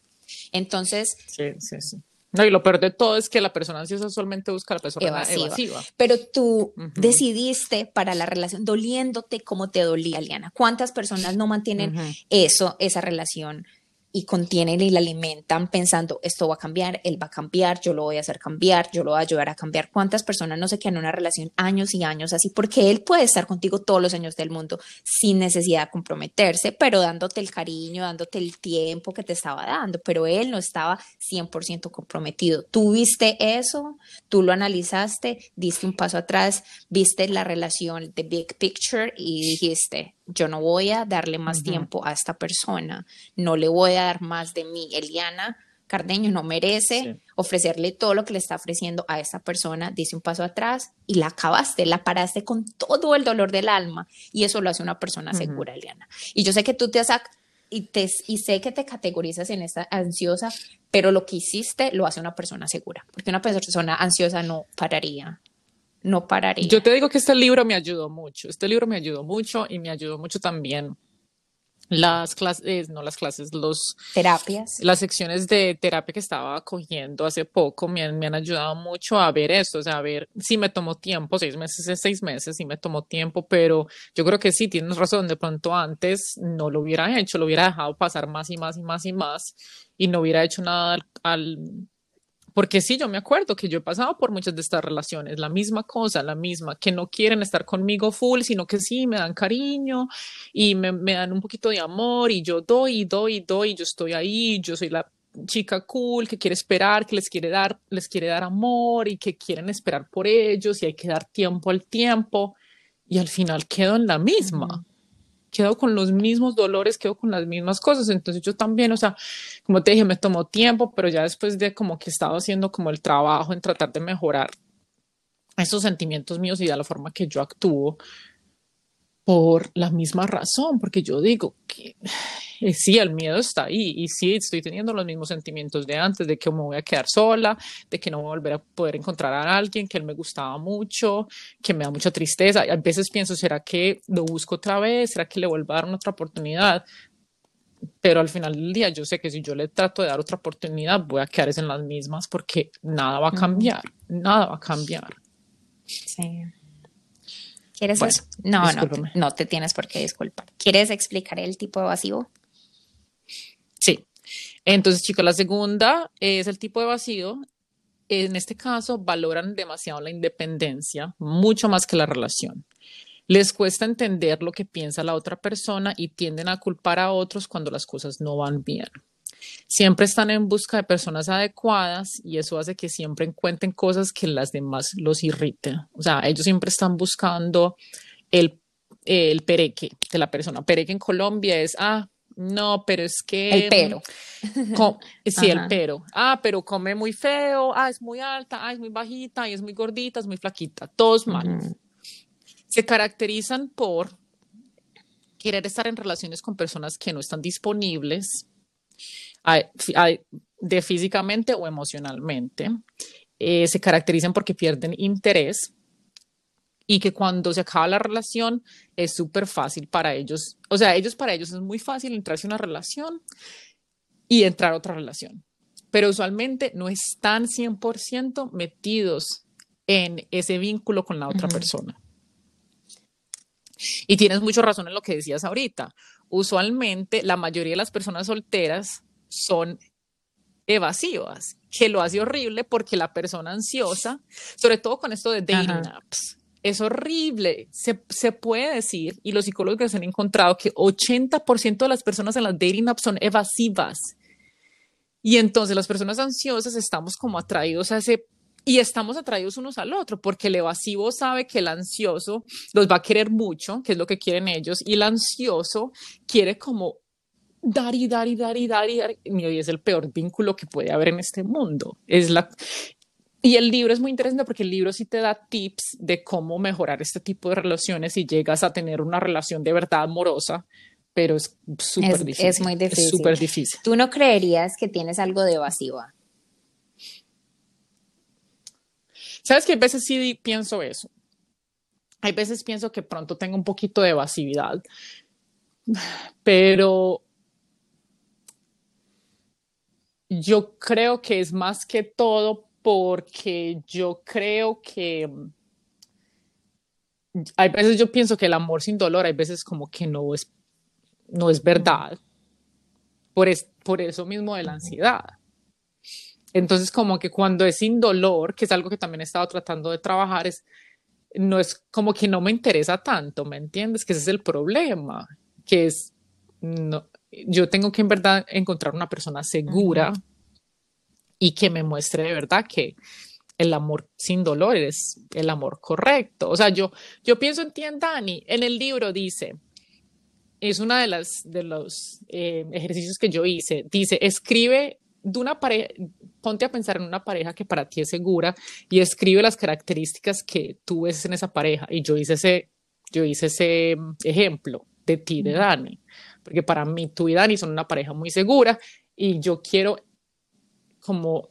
Entonces... Sí, sí, sí. No, y lo peor de todo es que la persona ansiosa solamente busca a la persona evasiva. Pero tú decidiste para la relación doliéndote como te dolía, Liana. ¿Cuántas personas no mantienen eso, esa relación y contienen y la alimentan pensando, esto va a cambiar, él va a cambiar, yo lo voy a hacer cambiar, yo lo voy a ayudar a cambiar. ¿Cuántas personas no se quedan en una relación años y años así? Porque él puede estar contigo todos los años del mundo sin necesidad de comprometerse, pero dándote el cariño, dándote el tiempo que te estaba dando, pero él no estaba 100% comprometido. ¿Tú viste eso? ¿Tú lo analizaste? ¿Diste un paso atrás? ¿Viste la relación, de big picture y dijiste, yo no voy a darle más tiempo a esta persona, no le voy a dar más de mí. Eliana Cardeño no merece ofrecerle todo lo que le está ofreciendo a esta persona, dice un paso atrás y la acabaste, la paraste con todo el dolor del alma y eso lo hace una persona segura, Eliana. Y yo sé que tú te has y, te, y sé que te categorizas en esta ansiosa, pero lo que hiciste lo hace una persona segura, porque una persona ansiosa no pararía no pararía. Yo te digo que este libro me ayudó mucho, este libro me ayudó mucho y me ayudó mucho también las clases, no las clases, los... Terapias. Las secciones de terapia que estaba cogiendo hace poco me han, me han ayudado mucho a ver esto, o sea, a ver si me tomó tiempo, seis meses es seis meses, sí me tomó tiempo, pero yo creo que sí, tienes razón, de pronto antes no lo hubiera hecho, lo hubiera dejado pasar más y más y más y más y no hubiera hecho nada al porque sí, yo me acuerdo que yo he pasado por muchas de estas relaciones, la misma cosa, la misma, que no quieren estar conmigo full, sino que sí, me dan cariño y me, me dan un poquito de amor y yo doy y doy y doy, y yo estoy ahí, yo soy la chica cool que quiere esperar, que les quiere dar, les quiere dar amor y que quieren esperar por ellos y hay que dar tiempo al tiempo y al final quedo en la misma quedo con los mismos dolores, quedo con las mismas cosas. Entonces yo también, o sea, como te dije, me tomó tiempo, pero ya después de como que he estado haciendo como el trabajo en tratar de mejorar esos sentimientos míos y de la forma que yo actúo, por la misma razón, porque yo digo que eh, sí, el miedo está ahí y sí, estoy teniendo los mismos sentimientos de antes, de que me voy a quedar sola, de que no voy a volver a poder encontrar a alguien que él me gustaba mucho, que me da mucha tristeza. A veces pienso, ¿será que lo busco otra vez? ¿Será que le vuelvo a dar otra oportunidad? Pero al final del día yo sé que si yo le trato de dar otra oportunidad, voy a quedar en las mismas porque nada va a cambiar, nada va a cambiar. Sí. ¿Quieres No, no, no te tienes por qué disculpar. ¿Quieres explicar el tipo evasivo? Sí. Entonces, chicos, la segunda es el tipo evasivo. En este caso, valoran demasiado la independencia, mucho más que la relación. Les cuesta entender lo que piensa la otra persona y tienden a culpar a otros cuando las cosas no van bien. Siempre están en busca de personas adecuadas y eso hace que siempre encuentren cosas que las demás los irriten. O sea, ellos siempre están buscando el, el pereque de la persona. Pereque en Colombia es, ah, no, pero es que... El pero. sí, el pero. Ah, pero come muy feo, ah, es muy alta, ah, es muy bajita, y es muy gordita, es muy flaquita. Todos mal. Se caracterizan por querer estar en relaciones con personas que no están disponibles de físicamente o emocionalmente. Eh, se caracterizan porque pierden interés y que cuando se acaba la relación es súper fácil para ellos, o sea, ellos para ellos es muy fácil entrarse en una relación y entrar a otra relación, pero usualmente no están 100% metidos en ese vínculo con la otra persona. Y tienes mucha razón en lo que decías ahorita. Usualmente la mayoría de las personas solteras son evasivas, que lo hace horrible porque la persona ansiosa, sobre todo con esto de dating apps, es horrible. Se, se, puede decir, y los psicólogos han encontrado que 80% de las personas en las dating apps son evasivas. Y entonces las personas ansiosas estamos como atraídos a ese y estamos atraídos unos al otro, porque el evasivo sabe que el ansioso los va a querer mucho, que es lo que quieren ellos, y el ansioso quiere como dar y dar y dar y dar y dar, y es el peor vínculo que puede haber en este mundo. Es la... Y el libro es muy interesante porque el libro sí te da tips de cómo mejorar este tipo de relaciones si llegas a tener una relación de verdad amorosa, pero es súper difícil. Es muy difícil. Es súper difícil. ¿Tú no creerías que tienes algo de evasiva? Sabes que a veces sí pienso eso. Hay veces pienso que pronto tengo un poquito de evasividad, pero yo creo que es más que todo porque yo creo que hay veces yo pienso que el amor sin dolor, hay veces como que no es, no es verdad. Por, es, por eso mismo de la ansiedad. Entonces, como que cuando es sin dolor, que es algo que también he estado tratando de trabajar, es, no es como que no me interesa tanto, ¿me entiendes? Que ese es el problema, que es, no, yo tengo que en verdad encontrar una persona segura y que me muestre de verdad que el amor sin dolor es el amor correcto. O sea, yo, yo pienso en ti, Dani, en el libro dice, es una de las de los eh, ejercicios que yo hice, dice, escribe de una pareja, ponte a pensar en una pareja que para ti es segura y escribe las características que tú ves en esa pareja. Y yo hice ese, yo hice ese mm, ejemplo de ti, de Dani, porque para mí tú y Dani son una pareja muy segura y yo quiero como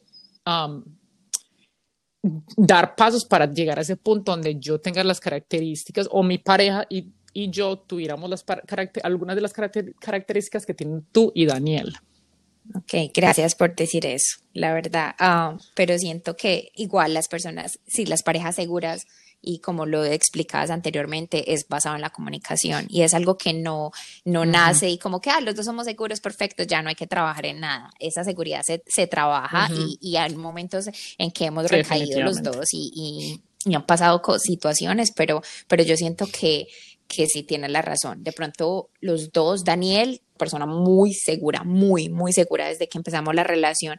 dar pasos para llegar a ese punto donde yo tenga las características o mi pareja y, y yo tuviéramos algunas de las características que tienen tú y Daniel. Ok, gracias por decir eso, la verdad. Ah, pero siento que igual las personas, si las parejas seguras y como lo explicabas anteriormente, es basado en la comunicación y es algo que no, no nace y como que, ah, los dos somos seguros, perfectos, ya no hay que trabajar en nada. Esa seguridad se, se trabaja y, y, hay momentos en que hemos recaído los dos y, y, y han pasado situaciones, pero, pero yo siento que que sí tiene la razón. De pronto los dos, Daniel, persona muy segura, muy, muy segura desde que empezamos la relación.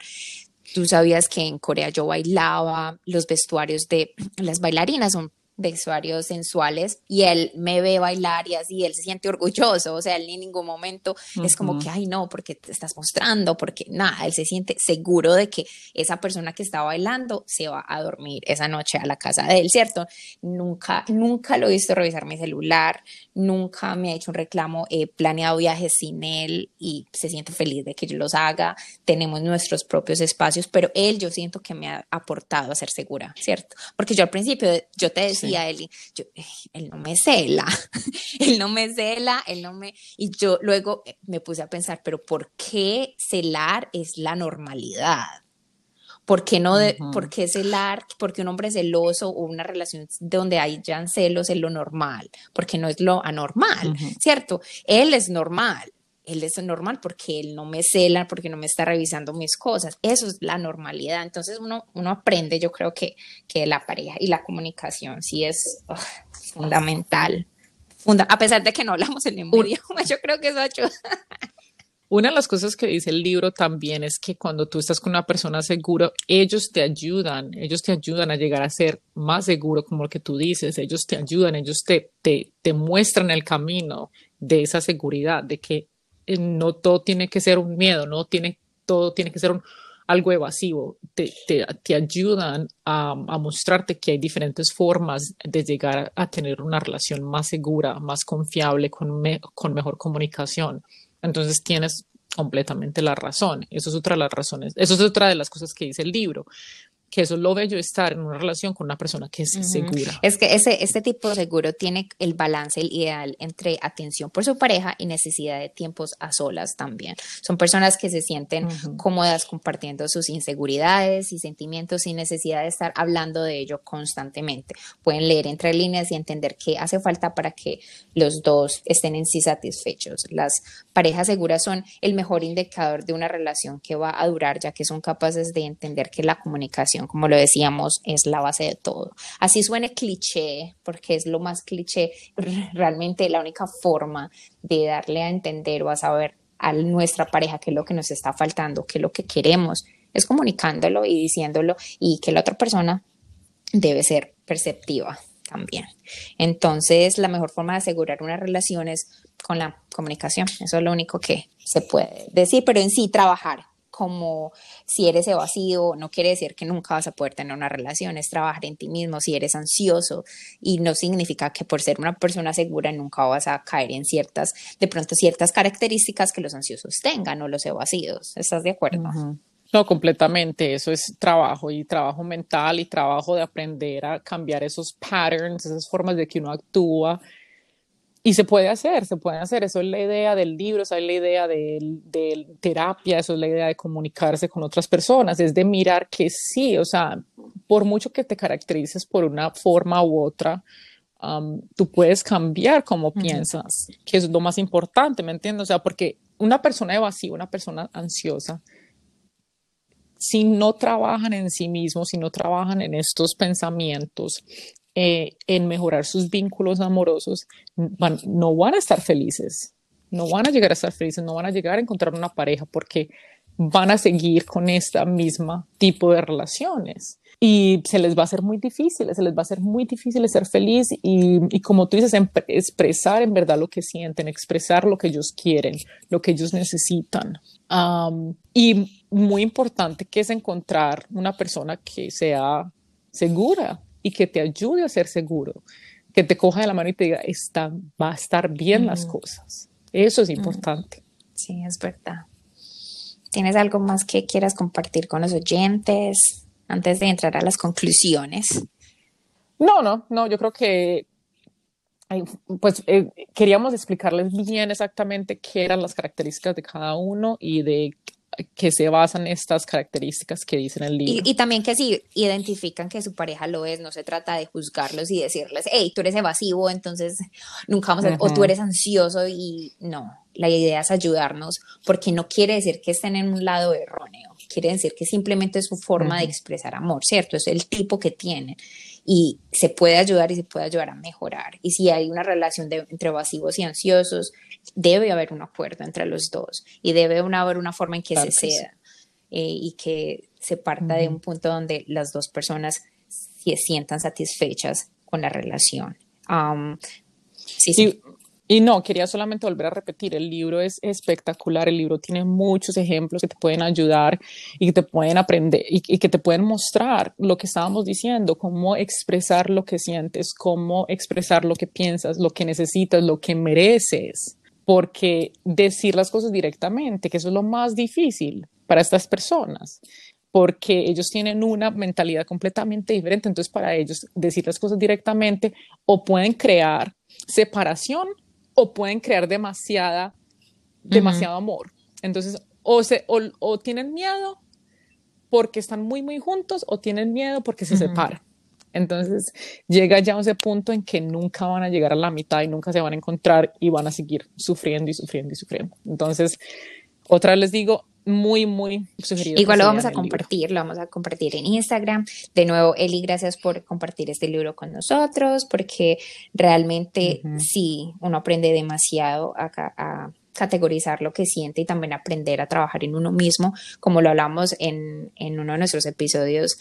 Tú sabías que en Corea yo bailaba, los vestuarios de las bailarinas son vestuarios sensuales y él me ve bailar y así, él se siente orgulloso, o sea, él en ningún momento es como que, ay, no, porque te estás mostrando, porque nada, él se siente seguro de que esa persona que está bailando se va a dormir esa noche a la casa de él, ¿cierto? Nunca, nunca lo he visto revisar mi celular, nunca me ha hecho un reclamo, he planeado viajes sin él y se siente feliz de que yo los haga, tenemos nuestros propios espacios, pero él yo siento que me ha aportado a ser segura, ¿cierto? Porque yo al principio, yo te decía, decía él, yo, él no me cela, él no me cela, él no me... Y yo luego eh, me puse a pensar, pero ¿por qué celar es la normalidad? ¿Por qué no de, por qué celar? Porque un hombre celoso o una relación donde hay ya celos es lo normal, porque no es lo anormal, ¿cierto? Él es normal él es normal porque él no me cela, porque no me está revisando mis cosas. Eso es la normalidad. Entonces uno, uno aprende, yo creo que, que la pareja y la comunicación sí es fundamental. a pesar de que no hablamos el mismo idioma, yo creo que eso ayuda. Una de las cosas que dice el libro también es que cuando tú estás con una persona segura, ellos te ayudan, ellos te ayudan a llegar a ser más seguro, como lo que tú dices, ellos te ayudan, ellos te, te, te muestran el camino de esa seguridad, de que no todo tiene que ser un miedo, no tiene, todo tiene que ser algo evasivo, te, te, te ayudan a, a, mostrarte que hay diferentes formas de llegar a tener una relación más segura, más confiable, con, con mejor comunicación. Entonces tienes completamente la razón. Eso es otra de las razones, eso es otra de las cosas que dice el libro que eso es lo bello estar en una relación con una persona que es segura. Es que ese, este tipo de seguro tiene el balance el ideal entre atención por su pareja y necesidad de tiempos a solas también. Son personas que se sienten cómodas compartiendo sus inseguridades y sentimientos sin necesidad de estar hablando de ello constantemente. Pueden leer entre líneas y entender qué hace falta para que los dos estén en sí satisfechos. Las parejas seguras son el mejor indicador de una relación que va a durar, ya que son capaces de entender que la comunicación como lo decíamos, es la base de todo. Así suene cliché, porque es lo más cliché, realmente la única forma de darle a entender o a saber a nuestra pareja qué es lo que nos está faltando, qué es lo que queremos, es comunicándolo y diciéndolo y que la otra persona debe ser perceptiva también. Entonces, la mejor forma de asegurar una relación es con la comunicación. Eso es lo único que se puede decir, pero en sí trabajar como si eres evasivo, no quiere decir que nunca vas a poder tener una relación, es trabajar en ti mismo, si eres ansioso y no significa que por ser una persona segura nunca vas a caer en ciertas, de pronto ciertas características que los ansiosos tengan o los evasivos. ¿Estás de acuerdo? No, completamente. Eso es trabajo y trabajo mental y trabajo de aprender a cambiar esos patterns, esas formas de que uno actúa y se puede hacer, se puede hacer. Eso es la idea del libro, esa es la idea de, terapia, eso es la idea de comunicarse con otras personas, es de mirar que sí, o sea, por mucho que te caracterices por una forma u otra, tú puedes cambiar cómo piensas, que es lo más importante, ¿me entiendes? O sea, porque una persona evasiva, una persona ansiosa, si no trabajan en sí mismos, si no trabajan en estos pensamientos, eh, en mejorar sus vínculos amorosos, no van a estar felices, no van a llegar a estar felices, no van a llegar a encontrar una pareja porque van a seguir con esta misma tipo de relaciones y se les va a hacer muy difícil, se les va a hacer muy difícil ser feliz y, como tú dices, expresar en verdad lo que sienten, expresar lo que ellos quieren, lo que ellos necesitan. y muy importante que es encontrar una persona que sea segura, y que te ayude a ser seguro, que te coja de la mano y te diga, está, va a estar bien las cosas. Eso es importante. Sí, es verdad. ¿Tienes algo más que quieras compartir con los oyentes antes de entrar a las conclusiones? No, no, no, yo creo que pues eh, queríamos explicarles bien exactamente qué eran las características de cada uno y de que se basan estas características que dicen el libro. Y, también que si identifican que su pareja lo es, no se trata de juzgarlos y decirles, hey, tú eres evasivo, entonces nunca vamos a, o tú eres ansioso y no, la idea es ayudarnos porque no quiere decir que estén en un lado erróneo, quiere decir que simplemente es su forma de expresar amor, ¿cierto? Es el tipo que tienen y se puede ayudar y se puede ayudar a mejorar. Y si hay una relación de, entre evasivos y ansiosos, debe haber un acuerdo entre los dos y debe haber una forma en que se ceda eh, y que se parta de un punto donde las dos personas se sientan satisfechas con la relación. sí, sí. Y no, quería solamente volver a repetir, el libro es espectacular, el libro tiene muchos ejemplos que te pueden ayudar y que te pueden aprender y, que te pueden mostrar lo que estábamos diciendo, cómo expresar lo que sientes, cómo expresar lo que piensas, lo que necesitas, lo que mereces, porque decir las cosas directamente, que eso es lo más difícil para estas personas porque ellos tienen una mentalidad completamente diferente. Entonces, para ellos, decir las cosas directamente o pueden crear separación o pueden crear demasiada, demasiado amor. Entonces, o, se, o, tienen miedo porque están muy, muy juntos o tienen miedo porque se separan. Entonces llega ya a ese punto en que nunca van a llegar a la mitad y nunca se van a encontrar y van a seguir sufriendo y sufriendo y sufriendo. Entonces, otra vez les digo, muy, muy sugerido. Igual lo vamos a compartir, lo vamos a compartir en Instagram. De nuevo, Eli, gracias por compartir este libro con nosotros, porque realmente sí, uno aprende demasiado a, a, categorizar lo que siente y también aprender a trabajar en uno mismo, como lo hablamos en, en uno de nuestros episodios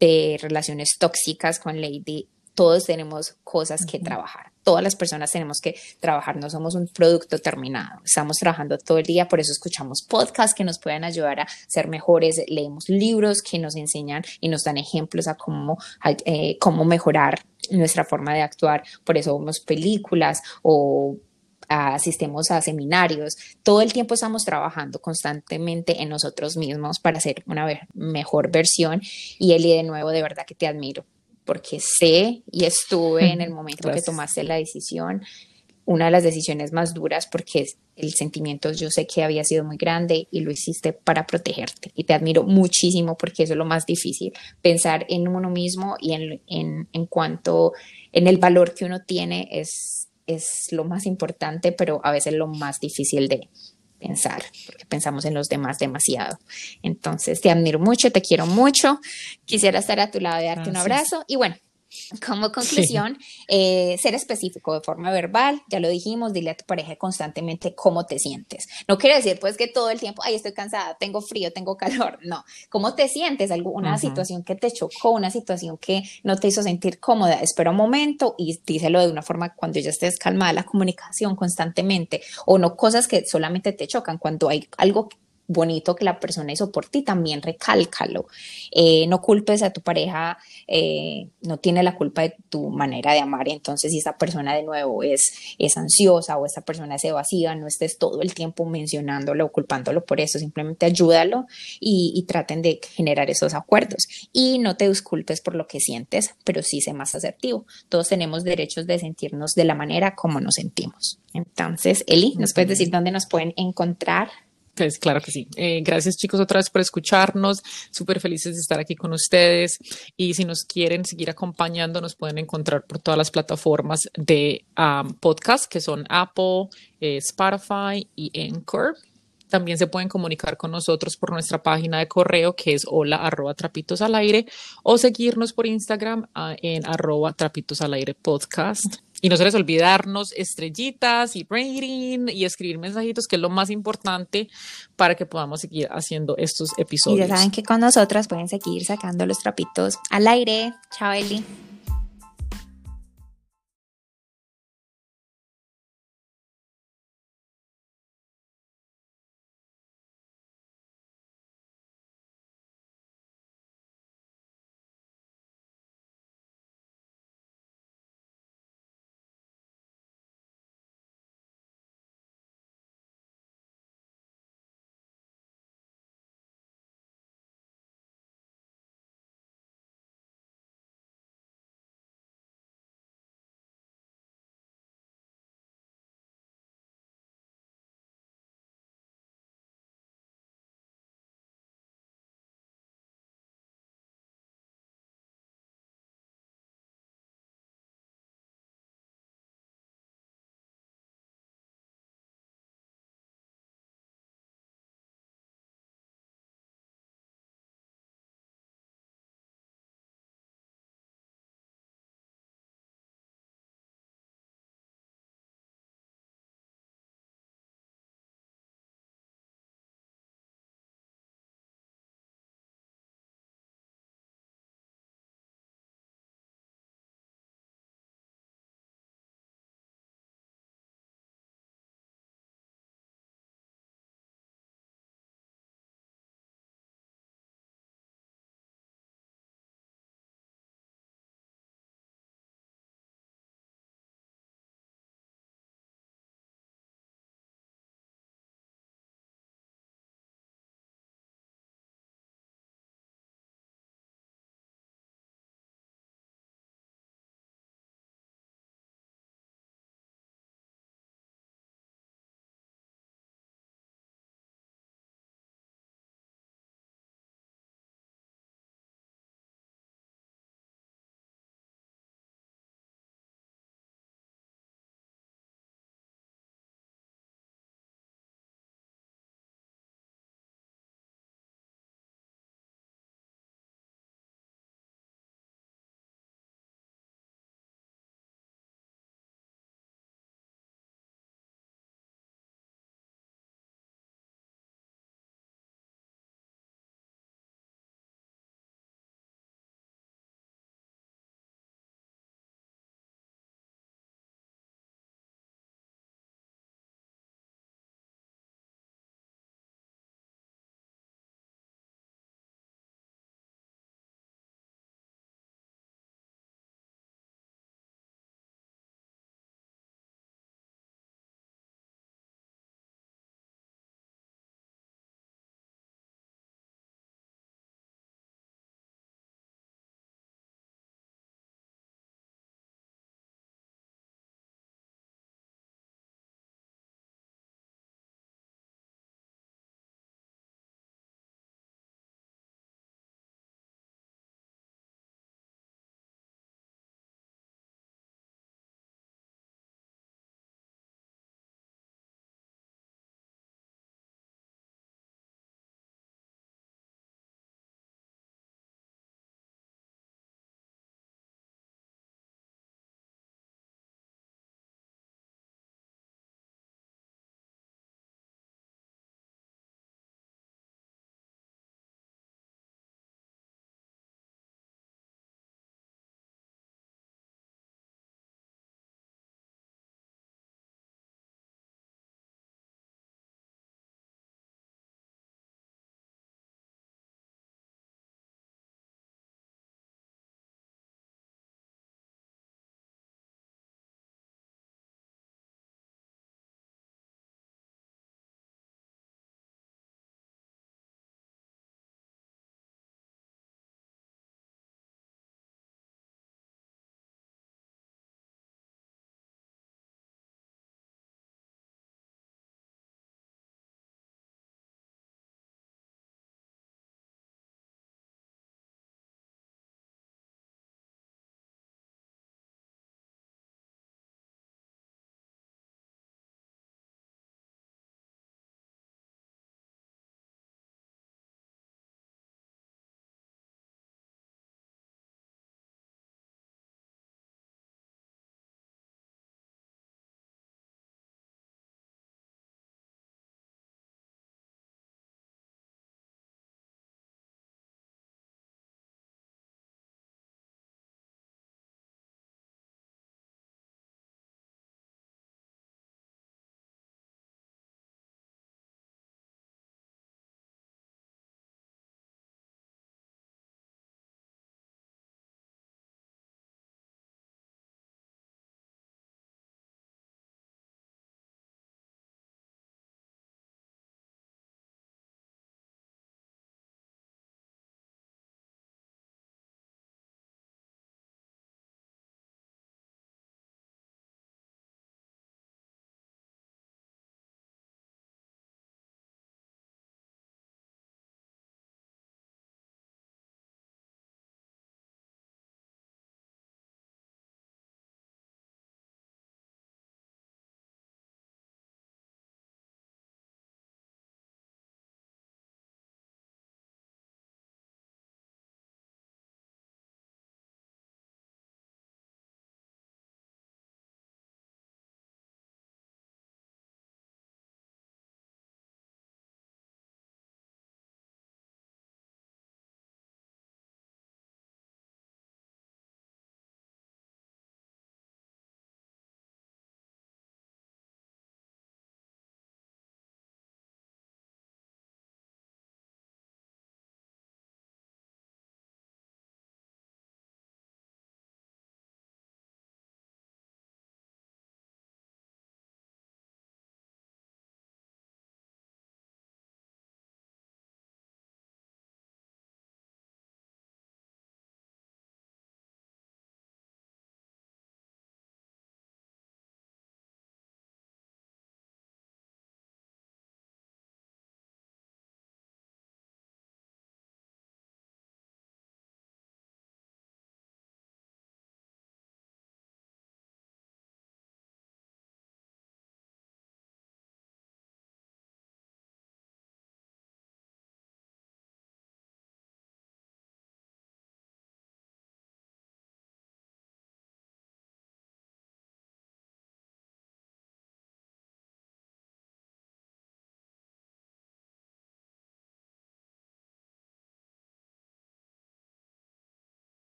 de relaciones tóxicas con Lady todos tenemos cosas que trabajar. Todas las personas tenemos que trabajar, no somos un producto terminado. Estamos trabajando todo el día, por eso escuchamos podcasts que nos pueden ayudar a ser mejores, leemos libros que nos enseñan y nos dan ejemplos a cómo, eh, cómo mejorar nuestra forma de actuar. Por eso vemos películas o asistimos a seminarios, todo el tiempo estamos trabajando constantemente en nosotros mismos para hacer una mejor versión. Y Eli de nuevo de verdad que te admiro porque sé y estuve en el momento que tomaste la decisión, una de las decisiones más duras porque el sentimiento yo sé que había sido muy grande y lo hiciste para protegerte. Y te admiro muchísimo porque eso es lo más difícil, pensar en uno mismo y en, en, en cuanto en el valor que uno tiene es, es lo más importante, pero a veces lo más difícil de, pensar, porque pensamos en los demás demasiado. Entonces, te admiro mucho, te quiero mucho, quisiera estar a tu lado y darte un abrazo. Y bueno, Como conclusión, eh, ser específico de forma verbal, ya lo dijimos, dile a tu pareja constantemente cómo te sientes. No quiere decir pues que todo el tiempo, ay, estoy cansada, tengo frío, tengo calor, no. ¿Cómo te sientes? Una situación que te chocó, una situación que no te hizo sentir cómoda, espera un momento y díselo de una forma cuando ya estés calmada, la comunicación constantemente, o no cosas que solamente te chocan, cuando hay algo bonito que la persona hizo por ti, también recálcalo. Eh, no culpes a tu pareja, eh, no tiene la culpa de tu manera de amar. Entonces, si esa persona de nuevo es, es ansiosa o esa persona es evasiva, no estés todo el tiempo mencionándolo o culpándolo por eso, simplemente ayúdalo y, y traten de generar esos acuerdos. Y no te disculpes por lo que sientes, pero sí sé más asertivo. Todos tenemos derechos de sentirnos de la manera como nos sentimos. Entonces, Eli, ¿nos puedes decir dónde nos pueden encontrar? Pues claro que sí. Eh, gracias chicos otra vez por escucharnos. Súper felices de estar aquí con ustedes. Y si nos quieren seguir acompañando, nos pueden encontrar por todas las plataformas de um, podcast que son Apple, eh, Spotify y Anchor. También se pueden comunicar con nosotros por nuestra página de correo que es hola arroba trapitos al aire o seguirnos por Instagram ah, en arroba trapitos al aire podcast. Y no se les olvidarnos estrellitas y rating y escribir mensajitos, que es lo más importante para que podamos seguir haciendo estos episodios. Y ya saben que con nosotras pueden seguir sacando los trapitos al aire. Chao, Eli.